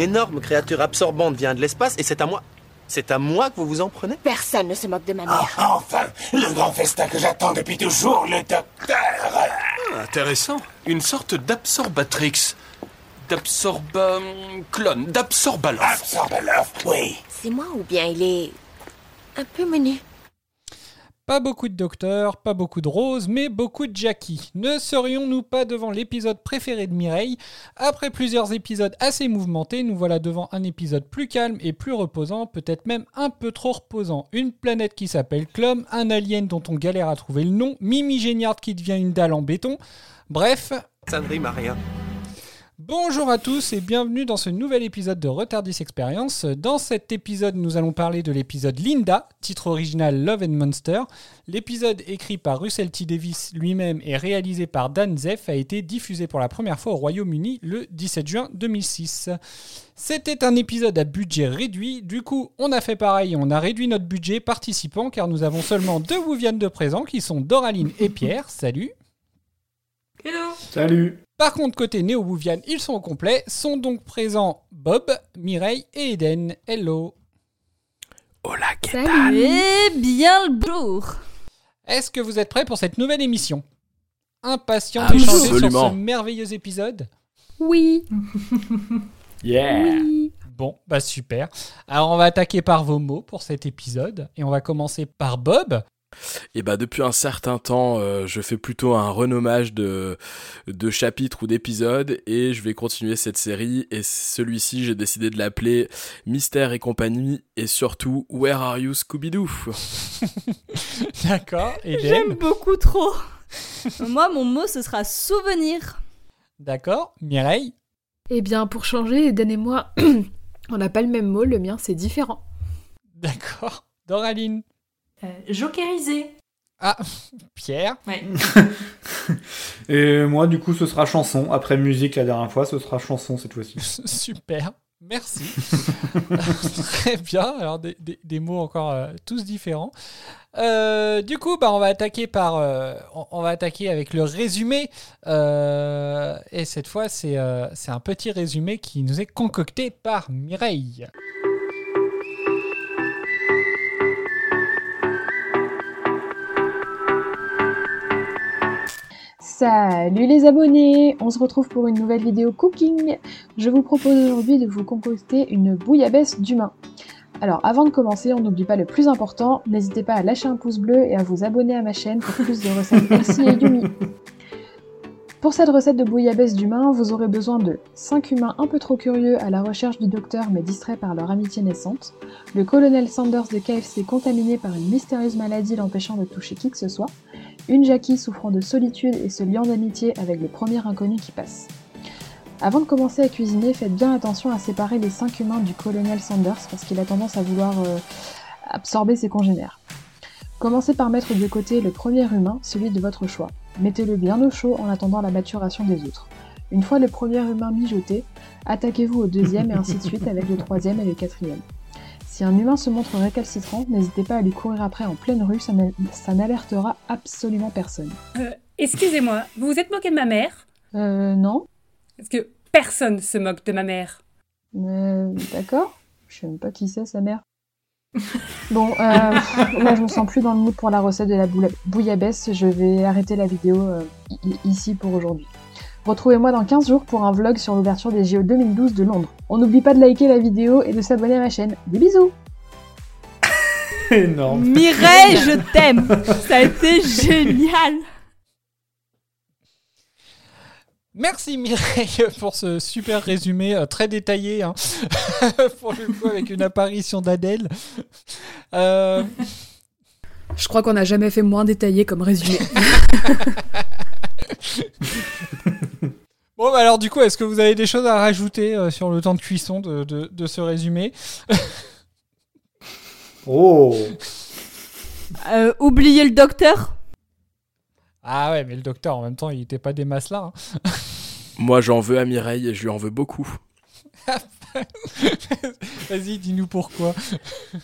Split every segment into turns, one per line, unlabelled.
une énorme créature absorbante vient de l'espace et c'est à moi. C'est à moi que vous vous en prenez?
Personne ne se moque de ma mère.
Ah, enfin, le grand festin que j'attends depuis toujours, le docteur.
Intéressant. Une sorte d'absorbatrix. D'absorba... clone. D'absorbalof.
Absorbaloff, oui.
C'est moi ou bien il est un peu menu?
Pas beaucoup de docteurs, pas beaucoup de Rose, mais beaucoup de Jackie. Ne serions-nous pas devant l'épisode préféré de Mireille? Après plusieurs épisodes assez mouvementés, nous voilà devant un épisode plus calme et plus reposant, peut-être même un peu trop reposant. Une planète qui s'appelle Clom, un alien dont on galère à trouver le nom, Mimi Géniard qui devient une dalle en béton. Bref,
Ça ne rime à rien.
Bonjour à tous et bienvenue dans ce nouvel épisode de Retardis Experience. Dans cet épisode, nous allons parler de l'épisode Linda, titre original Love and Monster. L'épisode écrit par Russell T. Davis lui-même et réalisé par Dan Zeff a été diffusé pour la première fois au Royaume-Uni le 17 juin 2006. C'était un épisode à budget réduit, du coup on a fait pareil, on a réduit notre budget participant car nous avons seulement deux Wouvianes de présent qui sont Doraline et Pierre. Salut
Salut
Par contre, côté Néo-Bouviane, ils sont au complet. Sont donc présents Bob, Mireille et Eden. Hello.
Hola,
Salut et bien le jour
Est-ce que vous êtes prêts pour cette nouvelle émission? Impatient
Ah,
d'échanger sur ce merveilleux épisode?
Oui,
Yeah
oui.
Bon, bah super. Alors on va attaquer par vos mots pour cet épisode. Et on va commencer par Bob.
Et bah depuis un certain temps, euh, je fais plutôt un renommage de, de chapitres ou d'épisodes et je vais continuer cette série. Et celui-ci, j'ai décidé de l'appeler Mystère et compagnie et surtout Where Are You Scooby-Doo?
D'accord.
J'aime beaucoup trop. Moi, mon mot, ce sera souvenir.
D'accord. Mireille?
Eh bien, pour changer, Eden et moi, on n'a pas le même mot, le mien c'est différent.
D'accord. Doraline?
Euh, jokerisé.
Ah, Pierre.
Ouais.
Et moi, du coup, ce sera chanson. Après musique la dernière fois, ce sera chanson cette fois-ci.
Super, merci. Très bien, alors des, des- des mots encore euh, tous différents. Euh, du coup, bah, on va attaquer par, euh, on, on va attaquer avec le résumé. Euh, et cette fois, c'est euh, c'est un petit résumé qui nous est concocté par Mireille.
Salut les abonnés On se retrouve pour une nouvelle vidéo cooking. Je vous propose aujourd'hui de vous concocter une bouillabaisse d'humain. Alors avant de commencer, on n'oublie pas le plus important, n'hésitez pas à lâcher un pouce bleu et à vous abonner à ma chaîne pour plus de recettes healthy et yummy. Pour cette recette de bouillabaisse d'humain, vous aurez besoin de 5 humains un peu trop curieux à la recherche du docteur mais distraits par leur amitié naissante, le colonel Sanders de KFC contaminé par une mystérieuse maladie l'empêchant de toucher qui que ce soit, une Jackie souffrant de solitude et se liant d'amitié avec le premier inconnu qui passe. Avant de commencer à cuisiner, faites bien attention à séparer les 5 humains du colonel Sanders parce qu'il a tendance à vouloir euh, absorber ses congénères. Commencez par mettre de côté le premier humain, celui de votre choix. Mettez-le bien au chaud en attendant la maturation des autres. Une fois le premier humain mijoté, attaquez-vous au deuxième et ainsi de suite avec le troisième et le quatrième. Si un humain se montre récalcitrant, n'hésitez pas à lui courir après en pleine rue, ça n'a- ça n'alertera absolument personne.
Euh, Excusez-moi, vous vous êtes moqué de ma mère?
Euh, non
Parce que personne se moque de ma mère.
Euh, D'accord Je sais même pas qui c'est, sa mère. Bon, euh, là je me sens plus dans le mood pour la recette de la bouillabaisse, je vais arrêter la vidéo euh, ici pour aujourd'hui. Retrouvez-moi dans 15 jours pour un vlog sur l'ouverture des JO 2012 de Londres. On n'oublie pas de liker la vidéo et de s'abonner à ma chaîne. Des bisous
Énorme.
Mireille, je t'aime. Ça a été génial.
Merci Mireille pour ce super résumé euh, très détaillé, hein. pour le coup avec une apparition d'Adèle. Euh,
Je,
crois qu'on n'a jamais fait moins détaillé comme résumé.
Bon, bah alors du coup, est-ce que vous avez des choses à rajouter euh, sur le temps de cuisson de, de- de ce résumé?
Oh
Euh, oubliez le docteur?
Ah ouais, mais le docteur, en même temps, il était pas des masses là. hein.
Moi, j'en veux à Mireille et je lui en veux beaucoup.
Vas-y, dis-nous pourquoi.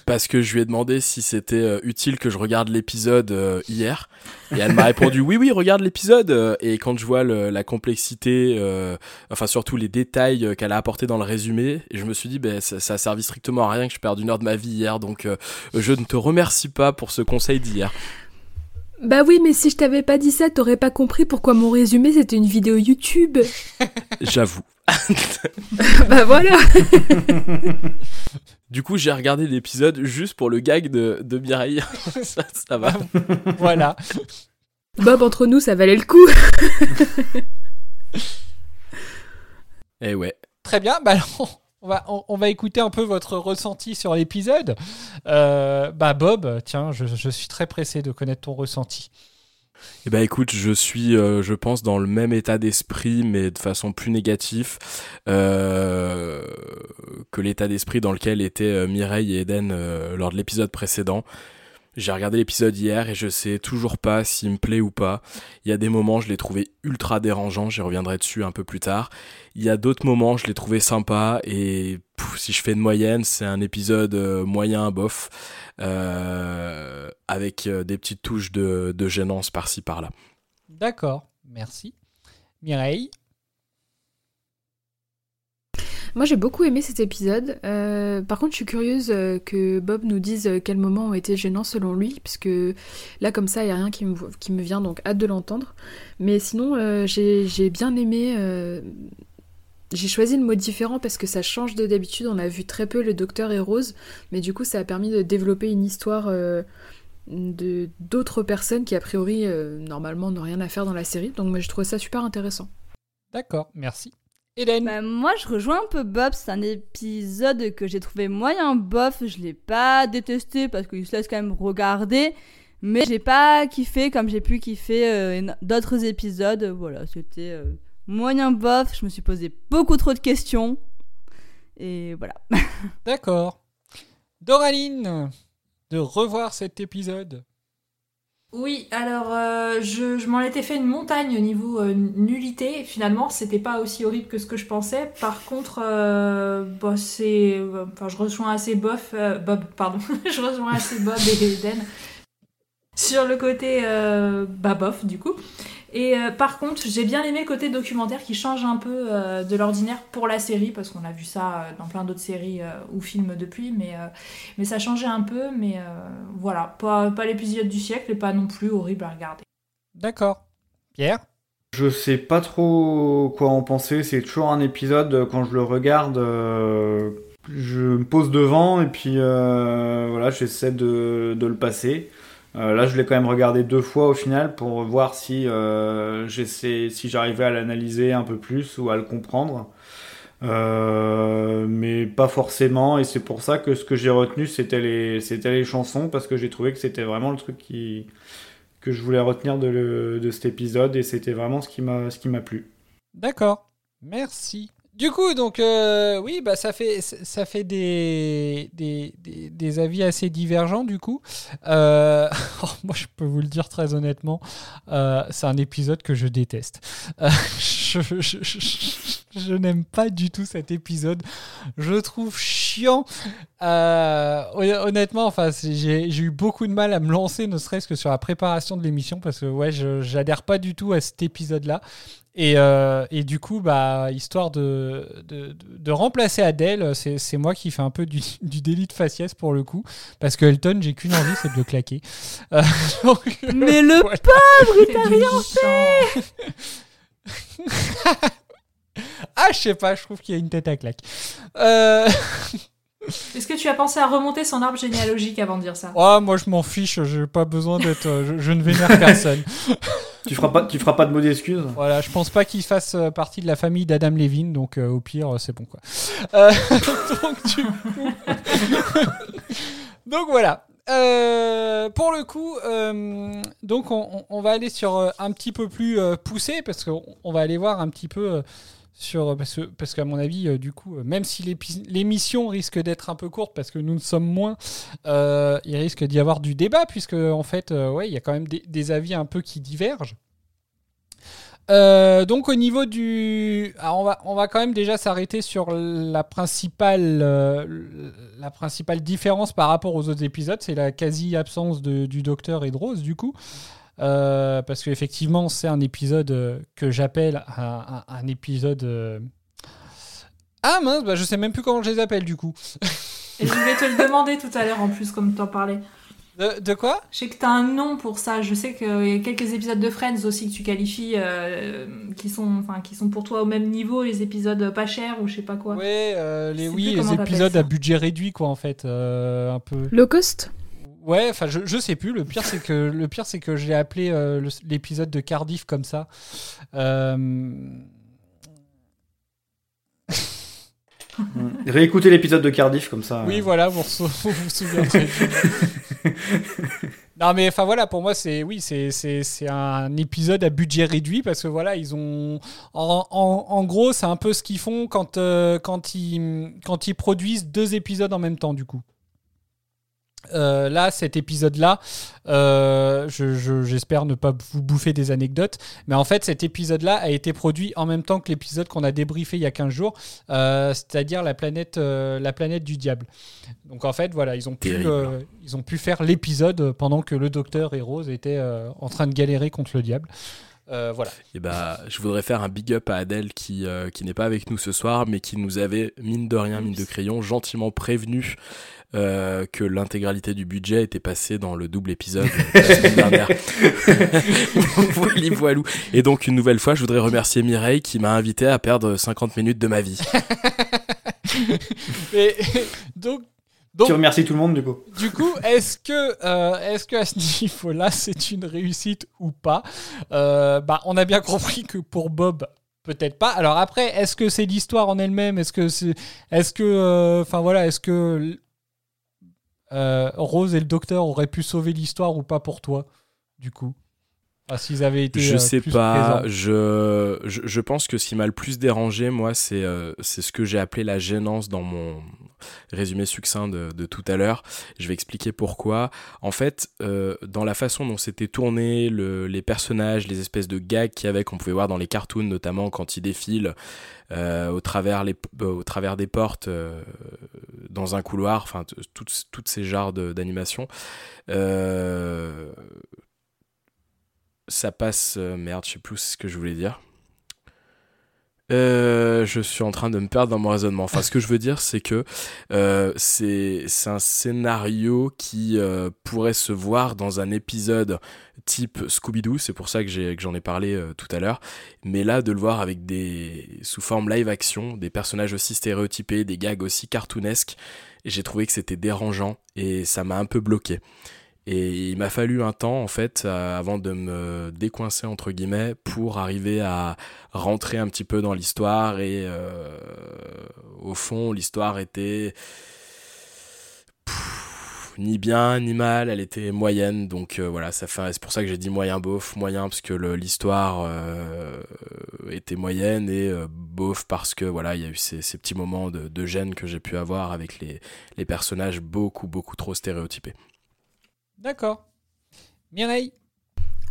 Parce que je lui ai demandé si c'était euh, utile que je regarde l'épisode euh, hier. Et elle m'a répondu oui, oui, regarde l'épisode. Euh, Et quand je vois le- la complexité, euh, enfin surtout les détails qu'elle a apportés dans le résumé, je me suis dit, ben, ça, ça a servi strictement à rien que je perde une heure de ma vie hier. Donc euh, je ne te remercie pas pour ce conseil d'hier.
Bah oui, mais si je t'avais pas dit ça, t'aurais pas compris pourquoi mon résumé c'était une vidéo YouTube.
J'avoue.
bah voilà.
Du coup, j'ai regardé l'épisode juste pour le gag de, de Mireille. ça, ça va.
voilà.
Bob, entre nous, ça valait le coup.
Eh ouais.
Très bien, bah alors, on va, on, va écouter un peu votre ressenti sur l'épisode. Euh, bah Bob, tiens, je, suis très pressé de connaître ton ressenti.
Eh ben écoute, je suis, euh, je pense, dans le même état d'esprit, mais de façon plus négative euh, que l'état d'esprit dans lequel étaient Mireille et Eden lors de l'épisode précédent. J'ai regardé l'épisode hier et je sais toujours pas s'il me plaît ou pas. Il y a des moments, je l'ai trouvé ultra dérangeant, j'y reviendrai dessus un peu plus tard. Il y a d'autres moments, je l'ai trouvé sympa et si je fais une moyenne, c'est un épisode euh, moyen bof euh, avec euh, des petites touches de, de gênance par-ci par-là.
D'accord, merci. Mireille
Moi, j'ai beaucoup aimé cet épisode. Euh, par contre, je suis curieuse euh, que Bob nous dise euh, quels moments ont été gênants selon lui, puisque là, comme ça, il n'y a rien qui me, vient, donc hâte de l'entendre. Mais sinon, j'ai j'ai bien aimé. j'ai choisi le mot différent parce que ça change de d'habitude. On a vu très peu le docteur et Rose, mais du coup, ça a permis de développer une histoire de d'autres personnes qui, a priori, normalement, n'ont rien à faire dans la série. Donc, moi, je trouve ça super intéressant.
D'accord, merci. Hélène
Bah, moi, je rejoins un peu Bob. C'est un épisode que j'ai trouvé moyen bof. Je l'ai pas détesté parce qu'il se laisse quand même regarder. Mais j'ai pas kiffé comme j'ai pu kiffer euh, d'autres épisodes. Voilà, c'était euh, moyen bof. Je me suis posé beaucoup trop de questions. Et voilà.
D'accord. Doraline, de revoir cet épisode.
Oui, alors euh, je, m'en étais fait une montagne au niveau euh, nullité. Finalement, c'était pas aussi horrible que ce que je pensais. Par contre, euh, bah, je rejoins assez Bob, pardon, je rejoins assez Bob et Eden sur le côté bah, du coup. Et euh, par contre, j'ai bien aimé le côté documentaire qui change un peu euh, de l'ordinaire pour la série, parce qu'on a vu ça euh, dans plein d'autres séries euh, ou films depuis, mais, euh, mais ça changeait un peu, mais euh, voilà, pas, pas l'épisode du siècle et pas non plus horrible à regarder.
D'accord. Pierre?
Je sais pas trop quoi en penser. C'est toujours un épisode, quand je le regarde, euh, je me pose devant et puis euh, voilà, j'essaie de, de le passer. Euh, là, je l'ai quand même regardé deux fois au final pour voir si euh, si j'arrivais à l'analyser un peu plus ou à le comprendre. Euh, mais pas forcément, et c'est pour ça que ce que j'ai retenu, c'était les, les chansons, parce que j'ai trouvé que c'était vraiment le truc qui, que je voulais retenir de, le- de cet épisode, et c'était vraiment ce qui m'a plu.
D'accord. Merci. Du coup, donc, euh, oui, bah, ça fait, ça fait des, des, des, avis assez divergents, du coup. Euh, oh, moi, je peux vous le dire très honnêtement, euh, c'est un épisode que je déteste. Je je- je- n'aime pas du tout cet épisode. Je trouve. Euh, hon- honnêtement, enfin, j'ai eu beaucoup de mal à me lancer, ne serait-ce que sur la préparation de l'émission, parce que ouais, j'adhère pas du tout à cet épisode-là. Et, euh, et du coup, bah, histoire de, de, de- de remplacer Adèle, c'est c'est moi qui fais un peu du, du délit de faciès pour le coup. Parce que Elton, j'ai qu'une envie, c'est de le claquer. Euh, donc,
Mais le
voilà.
pauvre, il t'a rien fait
Ah, je sais pas, je trouve qu'il y a une tête à claque. Euh...
Est-ce que tu as pensé à remonter son arbre généalogique avant de dire ça?
Oh, moi je m'en fiche, j'ai pas besoin d'être. euh, Je, je ne vénère personne.
Tu feras pas, tu feras pas de mots d'excuses
Voilà, je pense pas qu'il fasse euh, partie de la famille d'Adam Levine, donc euh, au pire, c'est bon quoi. Euh, donc, du coup- donc voilà. Euh, pour le coup, euh, donc on, on- va aller sur un petit peu plus poussé parce qu'on on va aller voir un petit peu euh, sur parce que parce qu'à mon avis, euh, du coup, euh, même si l'émission risque d'être un peu courte parce que nous ne sommes moins, euh, il risque d'y avoir du débat puisque en fait, euh, ouais, il y a quand même des, avis un peu qui divergent. Euh, donc au niveau du, alors on va quand même déjà s'arrêter sur la principale euh, différence par rapport aux autres épisodes, c'est la quasi absence du docteur et de Rose du coup, Euh, parce qu'effectivement c'est un épisode euh, que j'appelle un, un- un épisode. euh, Ah mince, bah, je sais même plus comment je les appelle du coup.
Et je vais te le demander tout à l'heure en plus, comme t'en parlais.
De, de quoi?
Je sais que t'as un nom pour ça. Je sais qu'il y a quelques épisodes de Friends aussi que tu qualifies, euh, qui, sont, enfin, qui sont pour toi au même niveau, les épisodes pas chers ou je sais pas quoi.
Ouais, euh, les, oui, les épisodes à budget réduit quoi en fait, euh, un peu.
Low cost?
Ouais, enfin je, je sais plus. Le pire c'est que le pire c'est que je l'ai appelé euh, l'épisode de Cardiff comme ça. Euh,
Réécoutez l'épisode de Cardiff comme ça.
Oui,
euh.
voilà, vous vous, souviendrez. non, mais enfin voilà, pour moi, c'est oui, c'est un épisode à budget réduit parce que voilà, ils ont en, en, en gros, c'est un peu ce qu'ils font quand euh, quand ils quand ils produisent deux épisodes en même temps, du coup. Euh, là, cet épisode-là, euh, je- je- j'espère ne pas vous bouffer des anecdotes, mais en fait, cet épisode-là a été produit en même temps que l'épisode qu'on a débriefé il y a 15 jours, euh, c'est-à-dire la planète, la planète du diable. Donc en fait, voilà, ils ont pu, euh, ils ont pu faire l'épisode pendant que le docteur et Rose étaient en train de galérer contre le diable. Euh, voilà.
Et bah, je voudrais faire un big up à Adèle qui, euh, qui n'est pas avec nous ce soir, mais qui nous avait, mine de rien, mine de crayon, gentiment prévenu euh, que l'intégralité du budget était passée dans le double épisode de la semaine dernière. Voilou. Et donc, une nouvelle fois, je voudrais remercier Mireille qui m'a invité à perdre 50 minutes de ma vie.
Et donc, donc
Tu remercies tout le monde du coup.
Du coup, est-ce que, euh, est-ce que à ce niveau-là, c'est une réussite ou pas? Euh, Bah, on a bien compris que pour Bob, peut-être pas. Alors après, est-ce que c'est l'histoire en elle-même? Est-ce que c'est, est-ce que, euh, enfin voilà, est-ce que euh, Rose et le Docteur auraient pu sauver l'histoire ou pas pour toi, du coup? Ah, S'ils avaient été.
Je
euh,
sais
plus
pas. Je, je, je pense que ce qui m'a le plus dérangé, moi, c'est euh, c'est ce que j'ai appelé la gênance dans mon résumé succinct de, tout à l'heure. Je vais expliquer pourquoi. En fait, euh, dans la façon dont c'était tourné, le, les personnages, les espèces de gags qu'il y avait, qu'on pouvait voir dans les cartoons, notamment quand ils défilent euh, au, travers les, euh, au travers des portes dans un couloir, enfin, toutes, ces genres. Euh, ça passe. merde, je sais plus ce que je voulais dire. Euh, je suis en train de me perdre dans mon raisonnement. Enfin, ce que je veux dire, c'est que euh, c'est un scénario qui euh, pourrait se voir dans un épisode type Scooby-Doo. C'est pour ça que j'en ai parlé euh, tout à l'heure. Mais là, de le voir avec des sous forme live action, des personnages aussi stéréotypés, des gags aussi cartoonesques, j'ai trouvé que c'était dérangeant et ça m'a un peu bloqué. Et il m'a fallu un temps, en fait, euh, avant de me décoincer, entre guillemets, pour arriver à rentrer un petit peu dans l'histoire. Et euh, au fond, l'histoire était ni bien ni mal, elle était moyenne. Donc euh, voilà, c'est pour ça que j'ai dit moyen bof, moyen parce que l'histoire était moyenne et bof parce que voilà, il y a eu ces, ces petits moments de, de gêne que j'ai pu avoir avec les, les personnages beaucoup, beaucoup trop stéréotypés.
D'accord. Mireille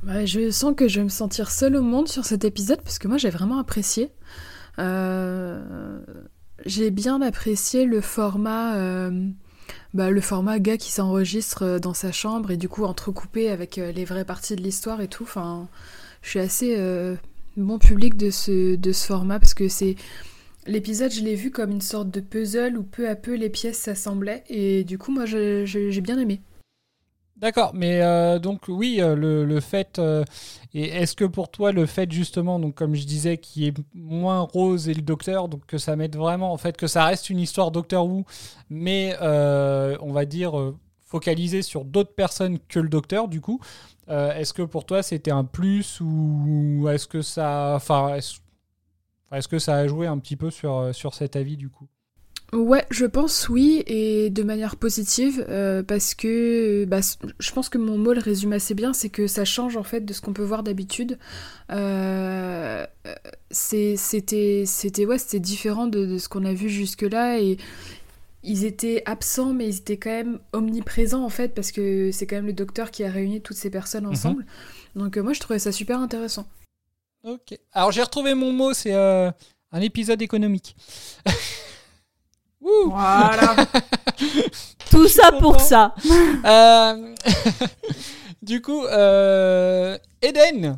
Ouais, je sens que je vais me sentir seule au monde sur cet épisode parce que moi j'ai vraiment apprécié. Euh, j'ai bien apprécié le format, euh, bah, le format gars qui s'enregistre euh, dans sa chambre et du coup entrecoupé avec les vraies parties de l'histoire et tout. Enfin, je suis assez bon public de ce, format parce que c'est l'épisode, je l'ai vu comme une sorte de puzzle où peu à peu les pièces s'assemblaient et du coup moi j'ai bien aimé.
D'accord, mais euh, donc oui, euh, le, le fait, euh, et est-ce que pour toi le fait justement, donc comme je disais, qu'il y ait moins Rose et le Docteur, donc que ça mette vraiment, en fait, que ça reste une histoire Docteur Who, mais on va dire focalisée sur d'autres personnes que le Docteur, du coup, est-ce que pour toi c'était un plus ou est-ce que ça, enfin, que ça a joué un petit peu sur cet avis du coup?
Ouais, je pense oui, et de manière positive, euh, parce que bah, c- je pense que mon mot le résume assez bien, c'est que ça change en fait de ce qu'on peut voir d'habitude. Euh, euh, c'était, c'était, ouais, c'était différent de, de ce qu'on a vu jusque-là, et ils étaient absents, mais ils étaient quand même omniprésents en fait, parce que c'est quand même le docteur qui a réuni toutes ces personnes ensemble. Donc euh, moi, je trouvais ça super intéressant.
Ok. Alors j'ai retrouvé mon mot, c'est euh, un épisode économique. Wouh
Voilà.
Tout ça pour ça.
Euh, du coup, euh, Eden,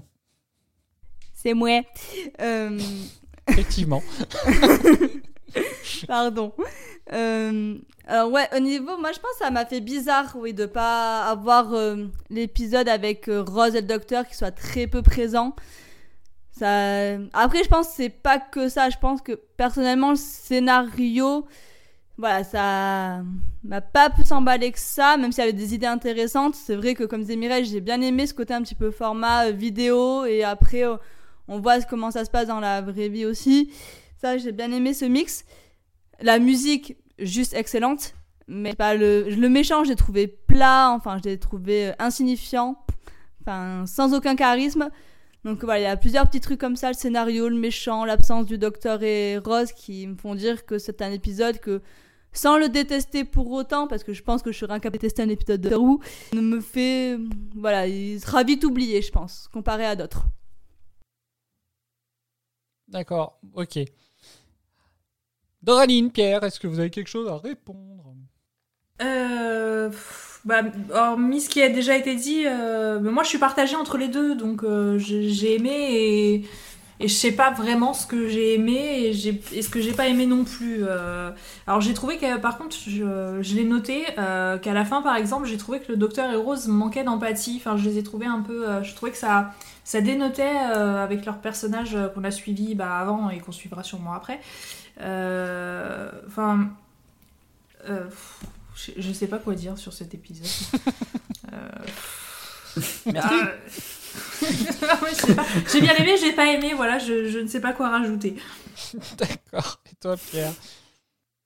C'est moi. Euh,
effectivement.
Pardon. Euh, alors ouais, au niveau, moi je pense que ça m'a fait bizarre, oui, de pas avoir euh, l'épisode avec euh, Rose et le docteur qui soit très peu présent. Ça... Après, je pense que c'est pas que ça. Je pense que personnellement, le scénario, voilà, ça m'a pas plus emballé que ça, même s'il y avait des idées intéressantes. C'est vrai que, comme disait Mireille, j'ai bien aimé ce côté un petit peu format euh, vidéo et après, euh, on voit comment ça se passe dans la vraie vie aussi. Ça, j'ai bien aimé ce mix. La musique, juste excellente. Mais pas le, le méchant, j'ai trouvé plat, enfin, je l'ai trouvé euh, insignifiant, enfin, sans aucun charisme. Donc voilà, il y a plusieurs petits trucs comme ça, le scénario, le méchant, l'absence du docteur et Rose qui me font dire que c'est un épisode que, sans le détester pour autant, parce que je pense que je serais incapable de détester un épisode de ne me fait, voilà, il sera vite oublié, je pense, comparé à d'autres.
D'accord, ok. Doraline, Pierre, est-ce que vous avez quelque chose à répondre?
Euh, bah, hormis ce qui a déjà été dit, euh, mais moi je suis partagée entre les deux, donc euh, j'ai aimé et, et je sais pas vraiment ce que j'ai aimé et, j'ai- et ce que j'ai pas aimé non plus. euh. alors j'ai trouvé que par contre, je, je l'ai noté, euh, qu'à la fin par exemple, j'ai trouvé que le docteur et Rose manquaient d'empathie, enfin je les ai trouvés un peu, euh, je trouvais que ça, ça dénotait euh, avec leurs personnages euh, qu'on a suivis bah, avant et qu'on suivra sûrement après. Enfin. euh, je, je sais pas quoi dire sur cet épisode. Euh,
Merci.
Ah. J'ai bien aimé, j'ai pas aimé, voilà, je, je ne sais pas quoi rajouter.
D'accord. Et toi, Pierre?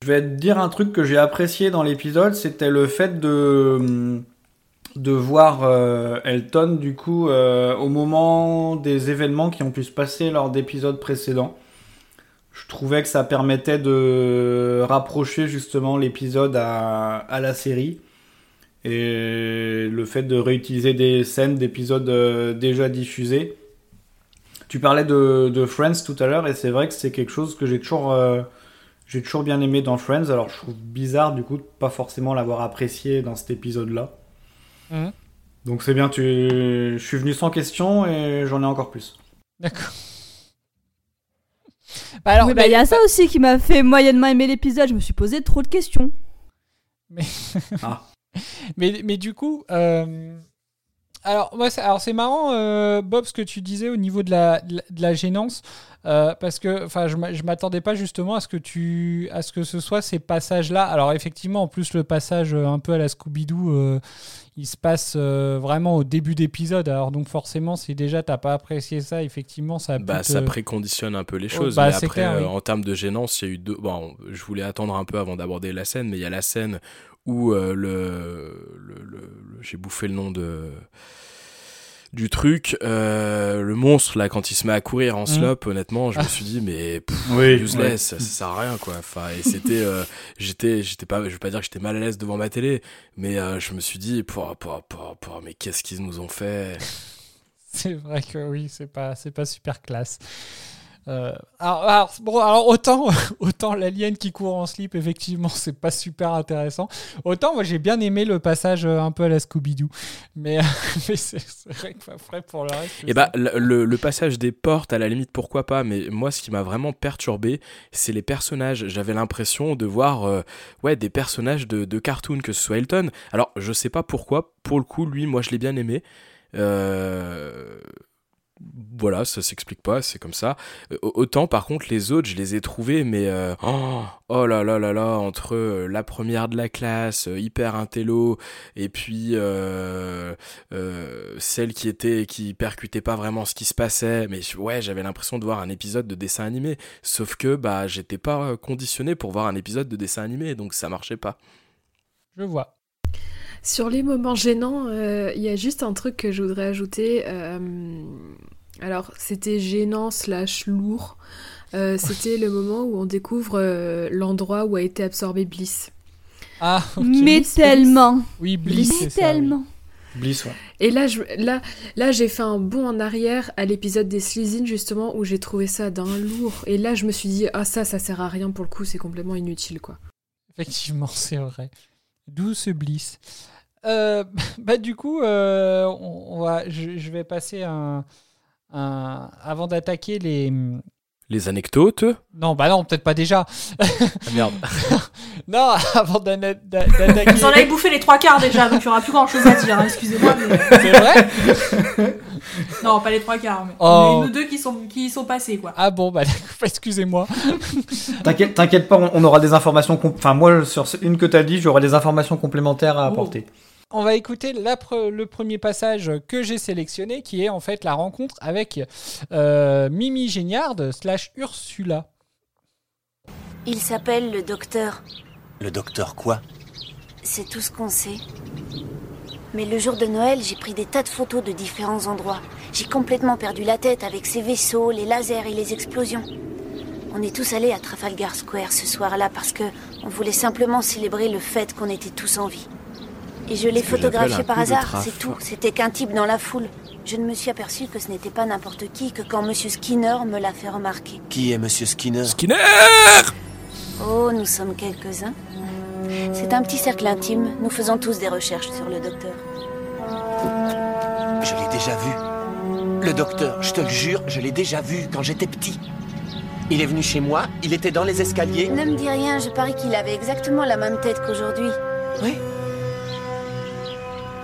Je vais te dire un truc que j'ai apprécié dans l'épisode, c'était le fait de de voir euh, Elton du coup euh, au moment des événements qui ont pu se passer lors d'épisodes précédents. Je trouvais que ça permettait de rapprocher justement l'épisode à, à la série et le fait de réutiliser des scènes d'épisodes euh, déjà diffusés. Tu parlais de, de Friends tout à l'heure et c'est vrai que c'est quelque chose que j'ai toujours euh, j'ai toujours bien aimé dans Friends, alors je trouve bizarre du coup de pas forcément l'avoir apprécié dans cet épisode-là.
Mhm.
Donc c'est bien, tu... je suis venu sans question et j'en ai encore plus.
D'accord. Bah alors,
Oui, bah, il y a ça aussi qui m'a fait moyennement aimer l'épisode. Je me suis posé trop de questions.
Mais,
Ah.
mais, mais du coup, euh, alors, moi, c'est- alors c'est marrant, euh, Bob, ce que tu disais au niveau de la, de la, gênance, euh, parce que je je m'attendais pas justement à ce que tu, à ce que ce soit ces passages-là. Alors effectivement, en plus le passage un peu à la Scooby-Doo, il se passe euh, vraiment au début d'épisode. Alors donc forcément, si déjà t'as pas apprécié ça, effectivement, ça
Bah,
te-
ça préconditionne un peu les
Oh,
choses.
bah,
mais après,
clair, oui.
euh, en termes de gênance, il y a eu deux. Bon, je voulais attendre un peu avant d'aborder la scène, mais il y a la scène où euh, le, le- le- le- j'ai bouffé le nom de du truc, euh, le monstre là quand il se met à courir en
Mm.
slope, honnêtement, je me suis dit mais pff,
Oui,
useless,
ouais.
ça, ça sert à rien quoi. Enfin et c'était, euh, j'étais, j'étais pas, je veux pas dire que j'étais mal à l'aise devant ma télé, mais euh, je me suis dit pour, pour, pour, pour, mais qu'est-ce qu'ils nous ont fait?
C'est vrai que oui, c'est pas, c'est pas super classe. Euh, alors, alors, bon, alors autant, autant l'alien qui court en slip, effectivement, c'est pas super intéressant. Autant moi j'ai bien aimé le passage euh, un peu à la Scooby-Doo, mais, euh, mais c'est vrai que après pour le reste.
Et bah, le, le- le passage des portes, à la limite, pourquoi pas, mais moi, ce qui m'a vraiment perturbé, c'est les personnages. J'avais l'impression de voir euh, ouais, des personnages de, de cartoon, que ce soit Elton. Alors, je sais pas pourquoi, pour le coup, lui, moi, je l'ai bien aimé. Euh, voilà, ça s'explique pas, c'est comme ça. Euh, autant par contre les autres, je les ai trouvés, mais euh, oh, oh, là là là là, entre euh, la première de la classe, hyper intello, et puis celle qui était qui percutait pas vraiment ce qui se passait, mais ouais, j'avais l'impression de voir un épisode de dessin animé. Sauf que bah j'étais pas conditionné pour voir un épisode de dessin animé, donc ça marchait pas.
Je vois.
Sur les moments gênants, il y a juste un truc que je voudrais ajouter. Alors, c'était gênant slash lourd. Euh, c'était le moment où on découvre euh, l'endroit où a été absorbé Bliss.
Ah,
Mais tellement
Oui, Bliss,
Mais tellement
Bliss, ouais.
Et là, je, là, là j'ai fait un bond en arrière à l'épisode des Slizines, justement, où j'ai trouvé ça d'un lourd. Et là, je me suis dit, ah ça, ça sert à rien pour le coup, c'est complètement inutile, quoi.
Effectivement, c'est vrai. D'où ce Bliss. Euh, bah du coup, on, va, je, je, vais passer un avant d'attaquer les.
Les anecdotes
Non, bah non, peut-être pas déjà.
Ah merde.
non, avant d'attaquer.
Vous en avez bouffé les trois quarts déjà, donc il n'y aura plus grand chose à dire, hein, excusez-moi. Mais...
C'est vrai?
Non, pas les trois quarts, mais oh. il y en a deux qui sont, qui sont passés, quoi.
Ah bon, bah excusez-moi.
T'inquiète, t'inquiète pas, on aura des informations. Enfin, moi, sur une que t'as dit, j'aurai des informations complémentaires à apporter.
Oh on va écouter le premier passage que j'ai sélectionné, qui est en fait la rencontre avec euh, Mimi Géniard slash Ursula.
Il s'appelle le docteur.
Le docteur quoi?
C'est tout ce qu'on sait. Mais le jour de Noël, j'ai pris des tas de photos de différents endroits. J'ai complètement perdu la tête avec ces vaisseaux, les lasers et les explosions. On est tous allés à Trafalgar Square ce soir-là parce que on voulait simplement célébrer le fait qu'on était tous en vie. Et je l'ai photographié par hasard, c'est tout. C'était qu'un type dans la foule. Je ne me suis aperçu que ce n'était pas n'importe qui que quand Monsieur Skinner me l'a fait remarquer.
Qui est Monsieur Skinner?
Skinner
Oh, nous sommes quelques-uns. C'est un petit cercle intime. Nous faisons tous des recherches sur le docteur.
Je l'ai déjà vu. Le docteur, je te le jure, je l'ai déjà vu quand j'étais petit. Il est venu chez moi, il était dans les escaliers.
Ne me dis rien, je parie qu'il avait exactement la même tête qu'aujourd'hui.
Oui,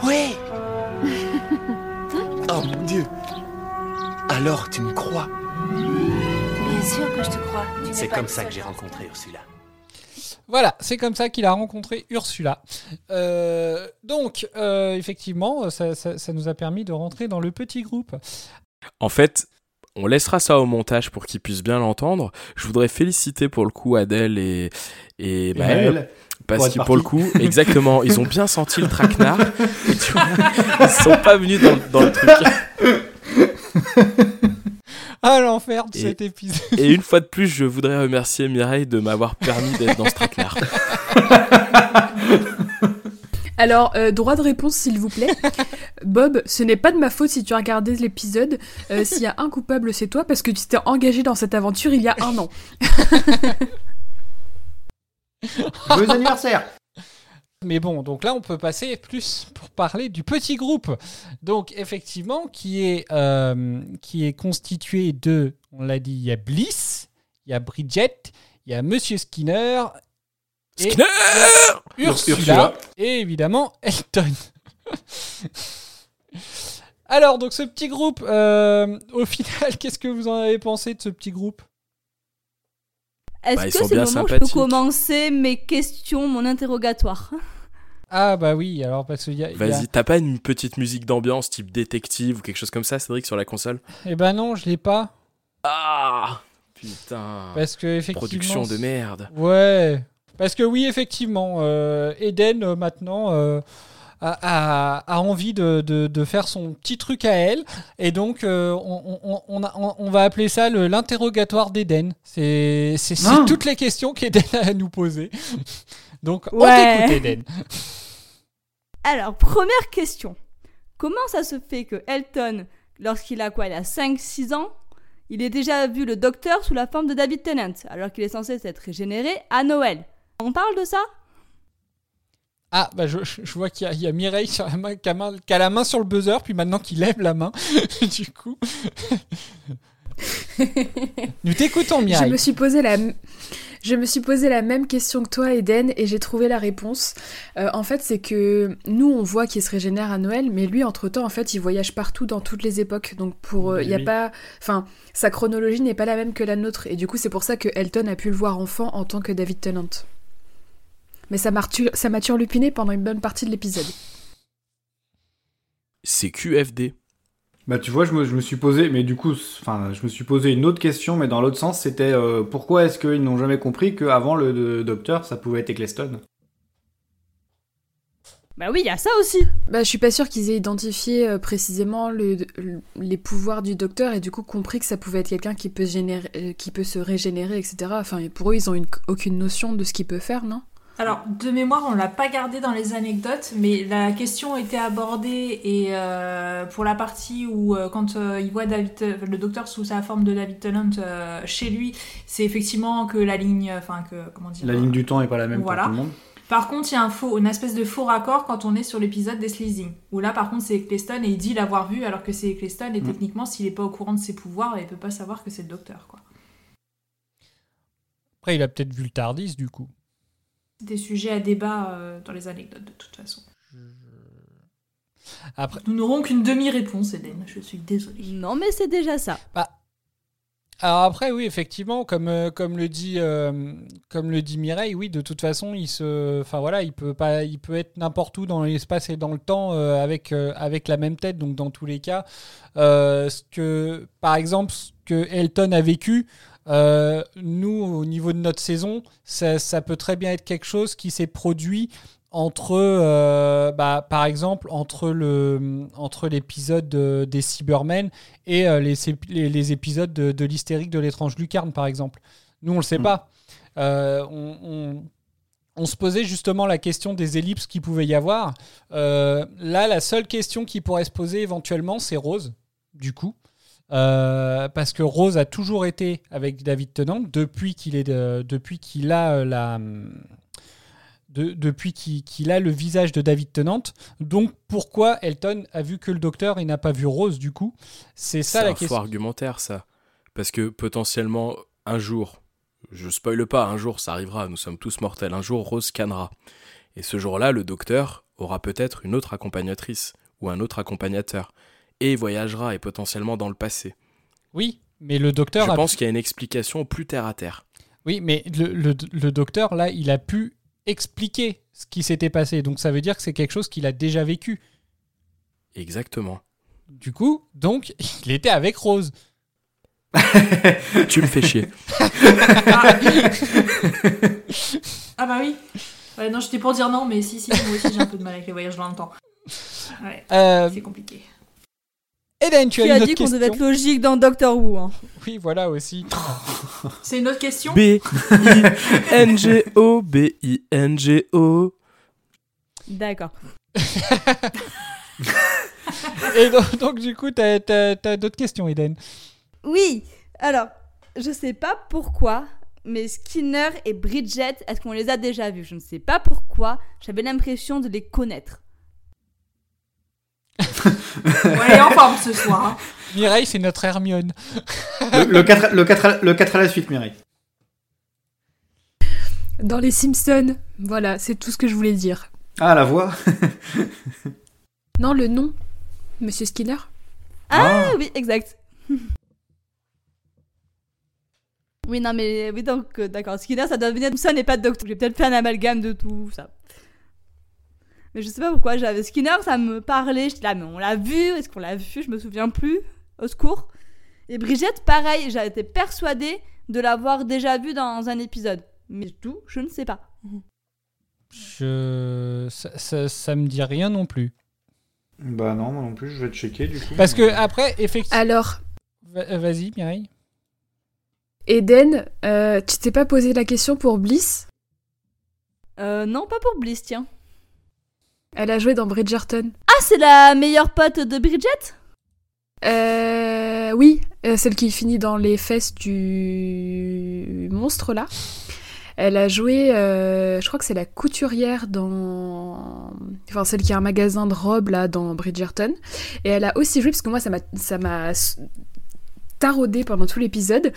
oui Oh mon Dieu Alors tu me crois?
Bien sûr que je te crois.
C'est comme ça que j'ai rencontré Ursula.
Voilà, c'est comme ça qu'il a rencontré Ursula. Euh, donc, euh, effectivement, ça, nous a permis de rentrer dans le petit groupe.
En fait, on laissera ça au montage pour qu'ils puissent bien l'entendre. Je voudrais féliciter pour le coup Adèle et, et, parce que pour le coup, exactement, ils ont bien senti le traquenard. et tu vois, ils sont pas venus dans, le truc.
Ah l'enfer de cet épisode.
Et une fois de plus, je voudrais remercier Mireille de m'avoir permis d'être dans ce traquenard.
Alors, euh, droit de réponse, s'il vous plaît. Bob, ce n'est pas de ma faute si tu as regardé l'épisode. Euh, s'il y a un coupable, c'est toi, parce que tu t'es engagé dans cette aventure il y a un an.
Joyeux anniversaire
mais bon, donc là, on peut passer plus pour parler du petit groupe. Donc, effectivement, qui est, euh, qui est constitué de, on l'a dit, il y a Bliss, il y a Bridget, il y a Monsieur Skinner,
et Skinner
Ursula, et évidemment Elton. Alors, donc ce petit groupe, euh, au final, qu'est-ce que vous en avez pensé de ce petit groupe?
Est-ce bah, que c'est le moment où je peux commencer mes questions, mon interrogatoire?
Ah bah oui, alors parce qu'il y a...
Vas-y, t'as pas une petite musique d'ambiance type détective ou quelque chose comme ça, Cédric, sur la console?
Eh ben non, je l'ai pas.
Ah Putain
Parce que effectivement...
Production de merde.
Ouais. Parce que oui, effectivement, euh, Eden, euh, maintenant... Euh, a, envie de, faire son petit truc à elle. Et donc, euh, on, va appeler ça l'interrogatoire d'Eden. C'est ah. toutes les questions qu'Eden a à nous poser. Donc, on t'écoute, Eden.
Alors, première question. Comment ça se fait que Elton, lorsqu'il a quoi Il a 5-6 ans il a déjà vu le docteur sous la forme de David Tennant, alors qu'il est censé s'être régénéré à Noël? On parle de ça?
Ah, bah je, vois qu'il y, a Mireille sur la main, qui, a la main sur le buzzer, puis maintenant qu'il lève la main, du coup. Nous t'écoutons,
Je
Mireille.
me suis posé la m- je me suis posé la même question que toi, Eden, et j'ai trouvé la réponse. Euh, en fait, c'est que nous, on voit qu'il se régénère à Noël, mais lui, entre-temps, en fait, il voyage partout dans toutes les époques. Donc, pour, euh, il y a
Oui.
pas, enfin, sa chronologie n'est pas la même que la nôtre, et du coup, c'est pour ça que Elton a pu le voir enfant en tant que David Tennant. Mais ça m'a tu- ça m'a turlupiné pendant une bonne partie de l'épisode.
C'est QFD.
Bah tu vois, je me, je me suis posé, mais du coup, enfin, je me suis posé une autre question, mais dans l'autre sens, c'était euh, pourquoi est-ce qu'ils n'ont jamais compris qu'avant le, le docteur, ça pouvait être Eccleston?
Bah oui, il y a ça aussi.
Bah, je suis pas sûre qu'ils aient identifié euh, précisément le, le- les pouvoirs du docteur et du coup compris que ça pouvait être quelqu'un qui peut générer, euh, qui peut se régénérer, etc. Enfin, pour eux, ils ont une- aucune notion de ce qu'il peut faire, non?
Alors, de mémoire, on l'a pas gardé dans les anecdotes, mais la question était abordée et euh, pour la partie où euh, quand euh, il voit David, euh, le docteur sous sa forme de David Tennant euh, chez lui, c'est effectivement que la ligne, enfin que comment dire,
La ligne du temps est pas la même
Voilà.
pour tout le monde.
Par contre, il y a un faux, une espèce de faux raccord quand on est sur l'épisode des Sleezing. Où là, par contre, c'est Eccleston et il dit l'avoir vu alors que c'est Eccleston et
Mm.
techniquement, s'il est pas au courant de ses pouvoirs, il peut pas savoir que c'est le docteur, quoi.
Après, il a peut-être vu le Tardis, du coup.
Des sujets à débat euh, dans les anecdotes, de toute façon.
Après,
Nous n'aurons qu'une demi-réponse, Eden. Je suis désolée.
Non, mais c'est déjà ça.
Alors après, oui, effectivement, comme, euh, comme, le dit, euh, comme le dit Mireille, oui, de toute façon, il, se, enfin, voilà, il, peut pas, il peut être n'importe où dans l'espace et dans le temps euh, avec, euh, avec la même tête. Donc, dans tous les cas, euh, ce que, par exemple, ce que Elton a vécu, euh, nous, au niveau de notre saison, ça, ça peut très bien être quelque chose qui s'est produit entre, euh, bah, par exemple, entre le entre l'épisode de- des Cybermen et euh, les, les, les épisodes de, de l'hystérique de l'étrange lucarne, par exemple. Nous, on le sait
Mm.
pas. Euh, on, on- on se posait justement la question des ellipses qu'il pouvait y avoir. Là, la seule question qui pourrait se poser éventuellement, c'est Rose, du coup. Euh, parce que Rose a toujours été avec David Tennant depuis qu'il est de- depuis qu'il a euh, la de- depuis qu'il a le visage de David Tennant. Donc pourquoi Elton a vu que le docteur et n'a pas vu Rose du coup? C'est ça
C'est
la
un faux
question.
argumentaire, ça. Parce que potentiellement, un jour, je spoile pas, un jour ça arrivera, nous sommes tous mortels, un jour Rose cannera. Et ce jour-là, le docteur aura peut-être une autre accompagnatrice ou un autre accompagnateur. Et voyagera, et potentiellement dans le passé.
Oui, mais le docteur
Je
a
pense qu'il y a une explication plus terre à terre.
Oui, mais le, le- le docteur, là, il a pu expliquer ce qui s'était passé. Donc ça veut dire que c'est quelque chose qu'il a déjà vécu.
Exactement.
Du coup, donc, il était avec Rose.
tu me fais chier.
Ah bah oui. Ouais, non, j'étais pour dire non, mais si, si, moi aussi j'ai un peu de mal avec les voyages dans le temps. Ouais,
Euh,
c'est compliqué.
Eden, tu
Qui
as
a
une
dit qu'on devait être logique dans Doctor Who hein.
Oui, voilà aussi.
C'est une autre question
B-I-N-G-O, B-I-N-G-O.
D'accord.
Et donc, donc, du coup, t'as as, d'autres questions, Eden
Oui, alors, je sais pas pourquoi, mais Skinner et Bridget, est-ce qu'on les a déjà vus Je ne sais pas pourquoi, j'avais l'impression de les connaître.
Ouais, en forme ce soir. hein.
Mireille, c'est notre Hermione.
Le, le 4, le, 4 à, le 4 à la suite, Mireille.
Dans les Simpsons, voilà, c'est tout ce que je voulais dire.
Ah, la voix
Non, le nom, Monsieur Skinner
Ah, oui, exact. oui, non, mais oui, donc, euh, d'accord. Skinner, ça doit venir de ça n'est pas de Doctor. J'ai peut-être fait un amalgame de tout ça. Mais je sais pas pourquoi, j'avais Skinner, ça me parlait. J'étais là, mais on l'a vu, est-ce qu'on l'a vu Je me souviens plus. Au secours. Et Brigitte, pareil, j'avais été persuadée de l'avoir déjà vu dans un épisode. Mais tout, je ne sais pas.
Je... Ça, ça, ça me dit rien non plus.
Bah non, moi non plus, je vais te checker du coup.
Parce que après, effectivement...
Alors,
Va- Vas-y, Mireille.
Eden, euh, tu t'es pas posé la question pour Bliss?
Euh, non, pas pour Bliss, tiens.
Elle a joué dans Bridgerton.
Ah, c'est la meilleure pote de Bridget?
Euh, oui, euh, celle qui finit dans les fesses du monstre là. Elle a joué, euh, je crois que c'est la couturière dans, enfin celle qui a un magasin de robes là dans Bridgerton. Et elle a aussi joué parce que moi ça m'a, taraudée pendant tout l'épisode.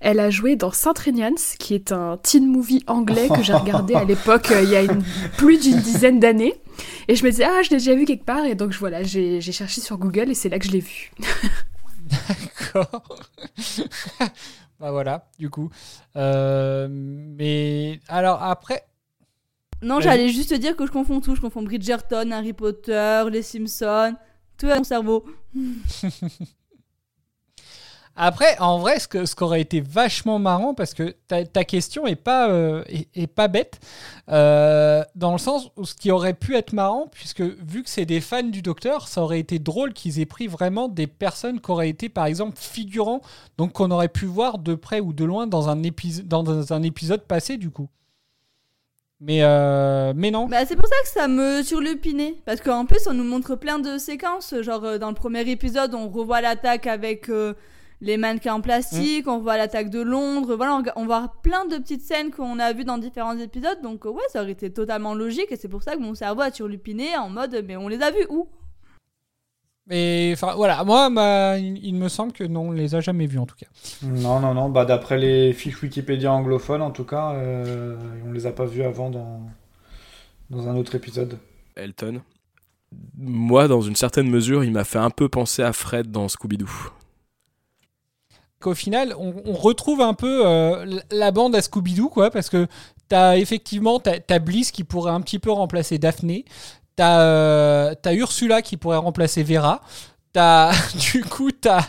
Elle a joué dans Saint Renians, qui est un teen movie anglais que j'ai regardé à l'époque, euh, il y a une, plus d'une dizaine d'années. Et je me disais, ah, je l'ai déjà vu quelque part. Et donc voilà, j'ai cherché sur Google et c'est là que je l'ai vu.
D'accord. bah voilà, du coup. Euh, mais alors après.
Non, j'allais juste dire que je confonds tout. Je confonds Bridgerton, Harry Potter, Les Simpsons. Tout à mon cerveau.
Après, en vrai, ce, que, ce qui aurait été vachement marrant, parce que ta, question est pas, euh, est, pas bête, euh, dans le sens où ce qui aurait pu être marrant, puisque vu que c'est des fans du docteur, ça aurait été drôle qu'ils aient pris vraiment des personnes qui auraient été, par exemple, figurants, donc qu'on aurait pu voir de près ou de loin dans un, dans un épisode passé, du coup. Mais, euh, mais non.
Bah, c'est pour ça que ça me surlupinait. Parce qu'en plus, on nous montre plein de séquences. Genre, dans le premier épisode, on revoit l'attaque avec les mannequins en plastique, on voit l'attaque de Londres, voilà, on, voit plein de petites scènes qu'on a vues dans différents épisodes, donc ouais, ça aurait été totalement logique, et c'est pour ça que mon cerveau a surlupiné en mode, mais on les a vus où?
Mais voilà, moi, il, me semble que non, on les a jamais vus en tout cas.
Non, non, non. Bah, d'après les fiches Wikipédia anglophones, en tout cas, euh, on les a pas vus avant dans, dans un autre épisode.
Elton. Moi, dans une certaine mesure, il m'a fait un peu penser à Fred dans Scooby-Doo
qu'au final, on, retrouve un peu euh, la bande à Scooby-Doo, quoi, parce que t'as effectivement, Bliss qui pourrait un petit peu remplacer Daphné, t'as euh, Ursula qui pourrait remplacer Vera, T'as, du coup, t'as,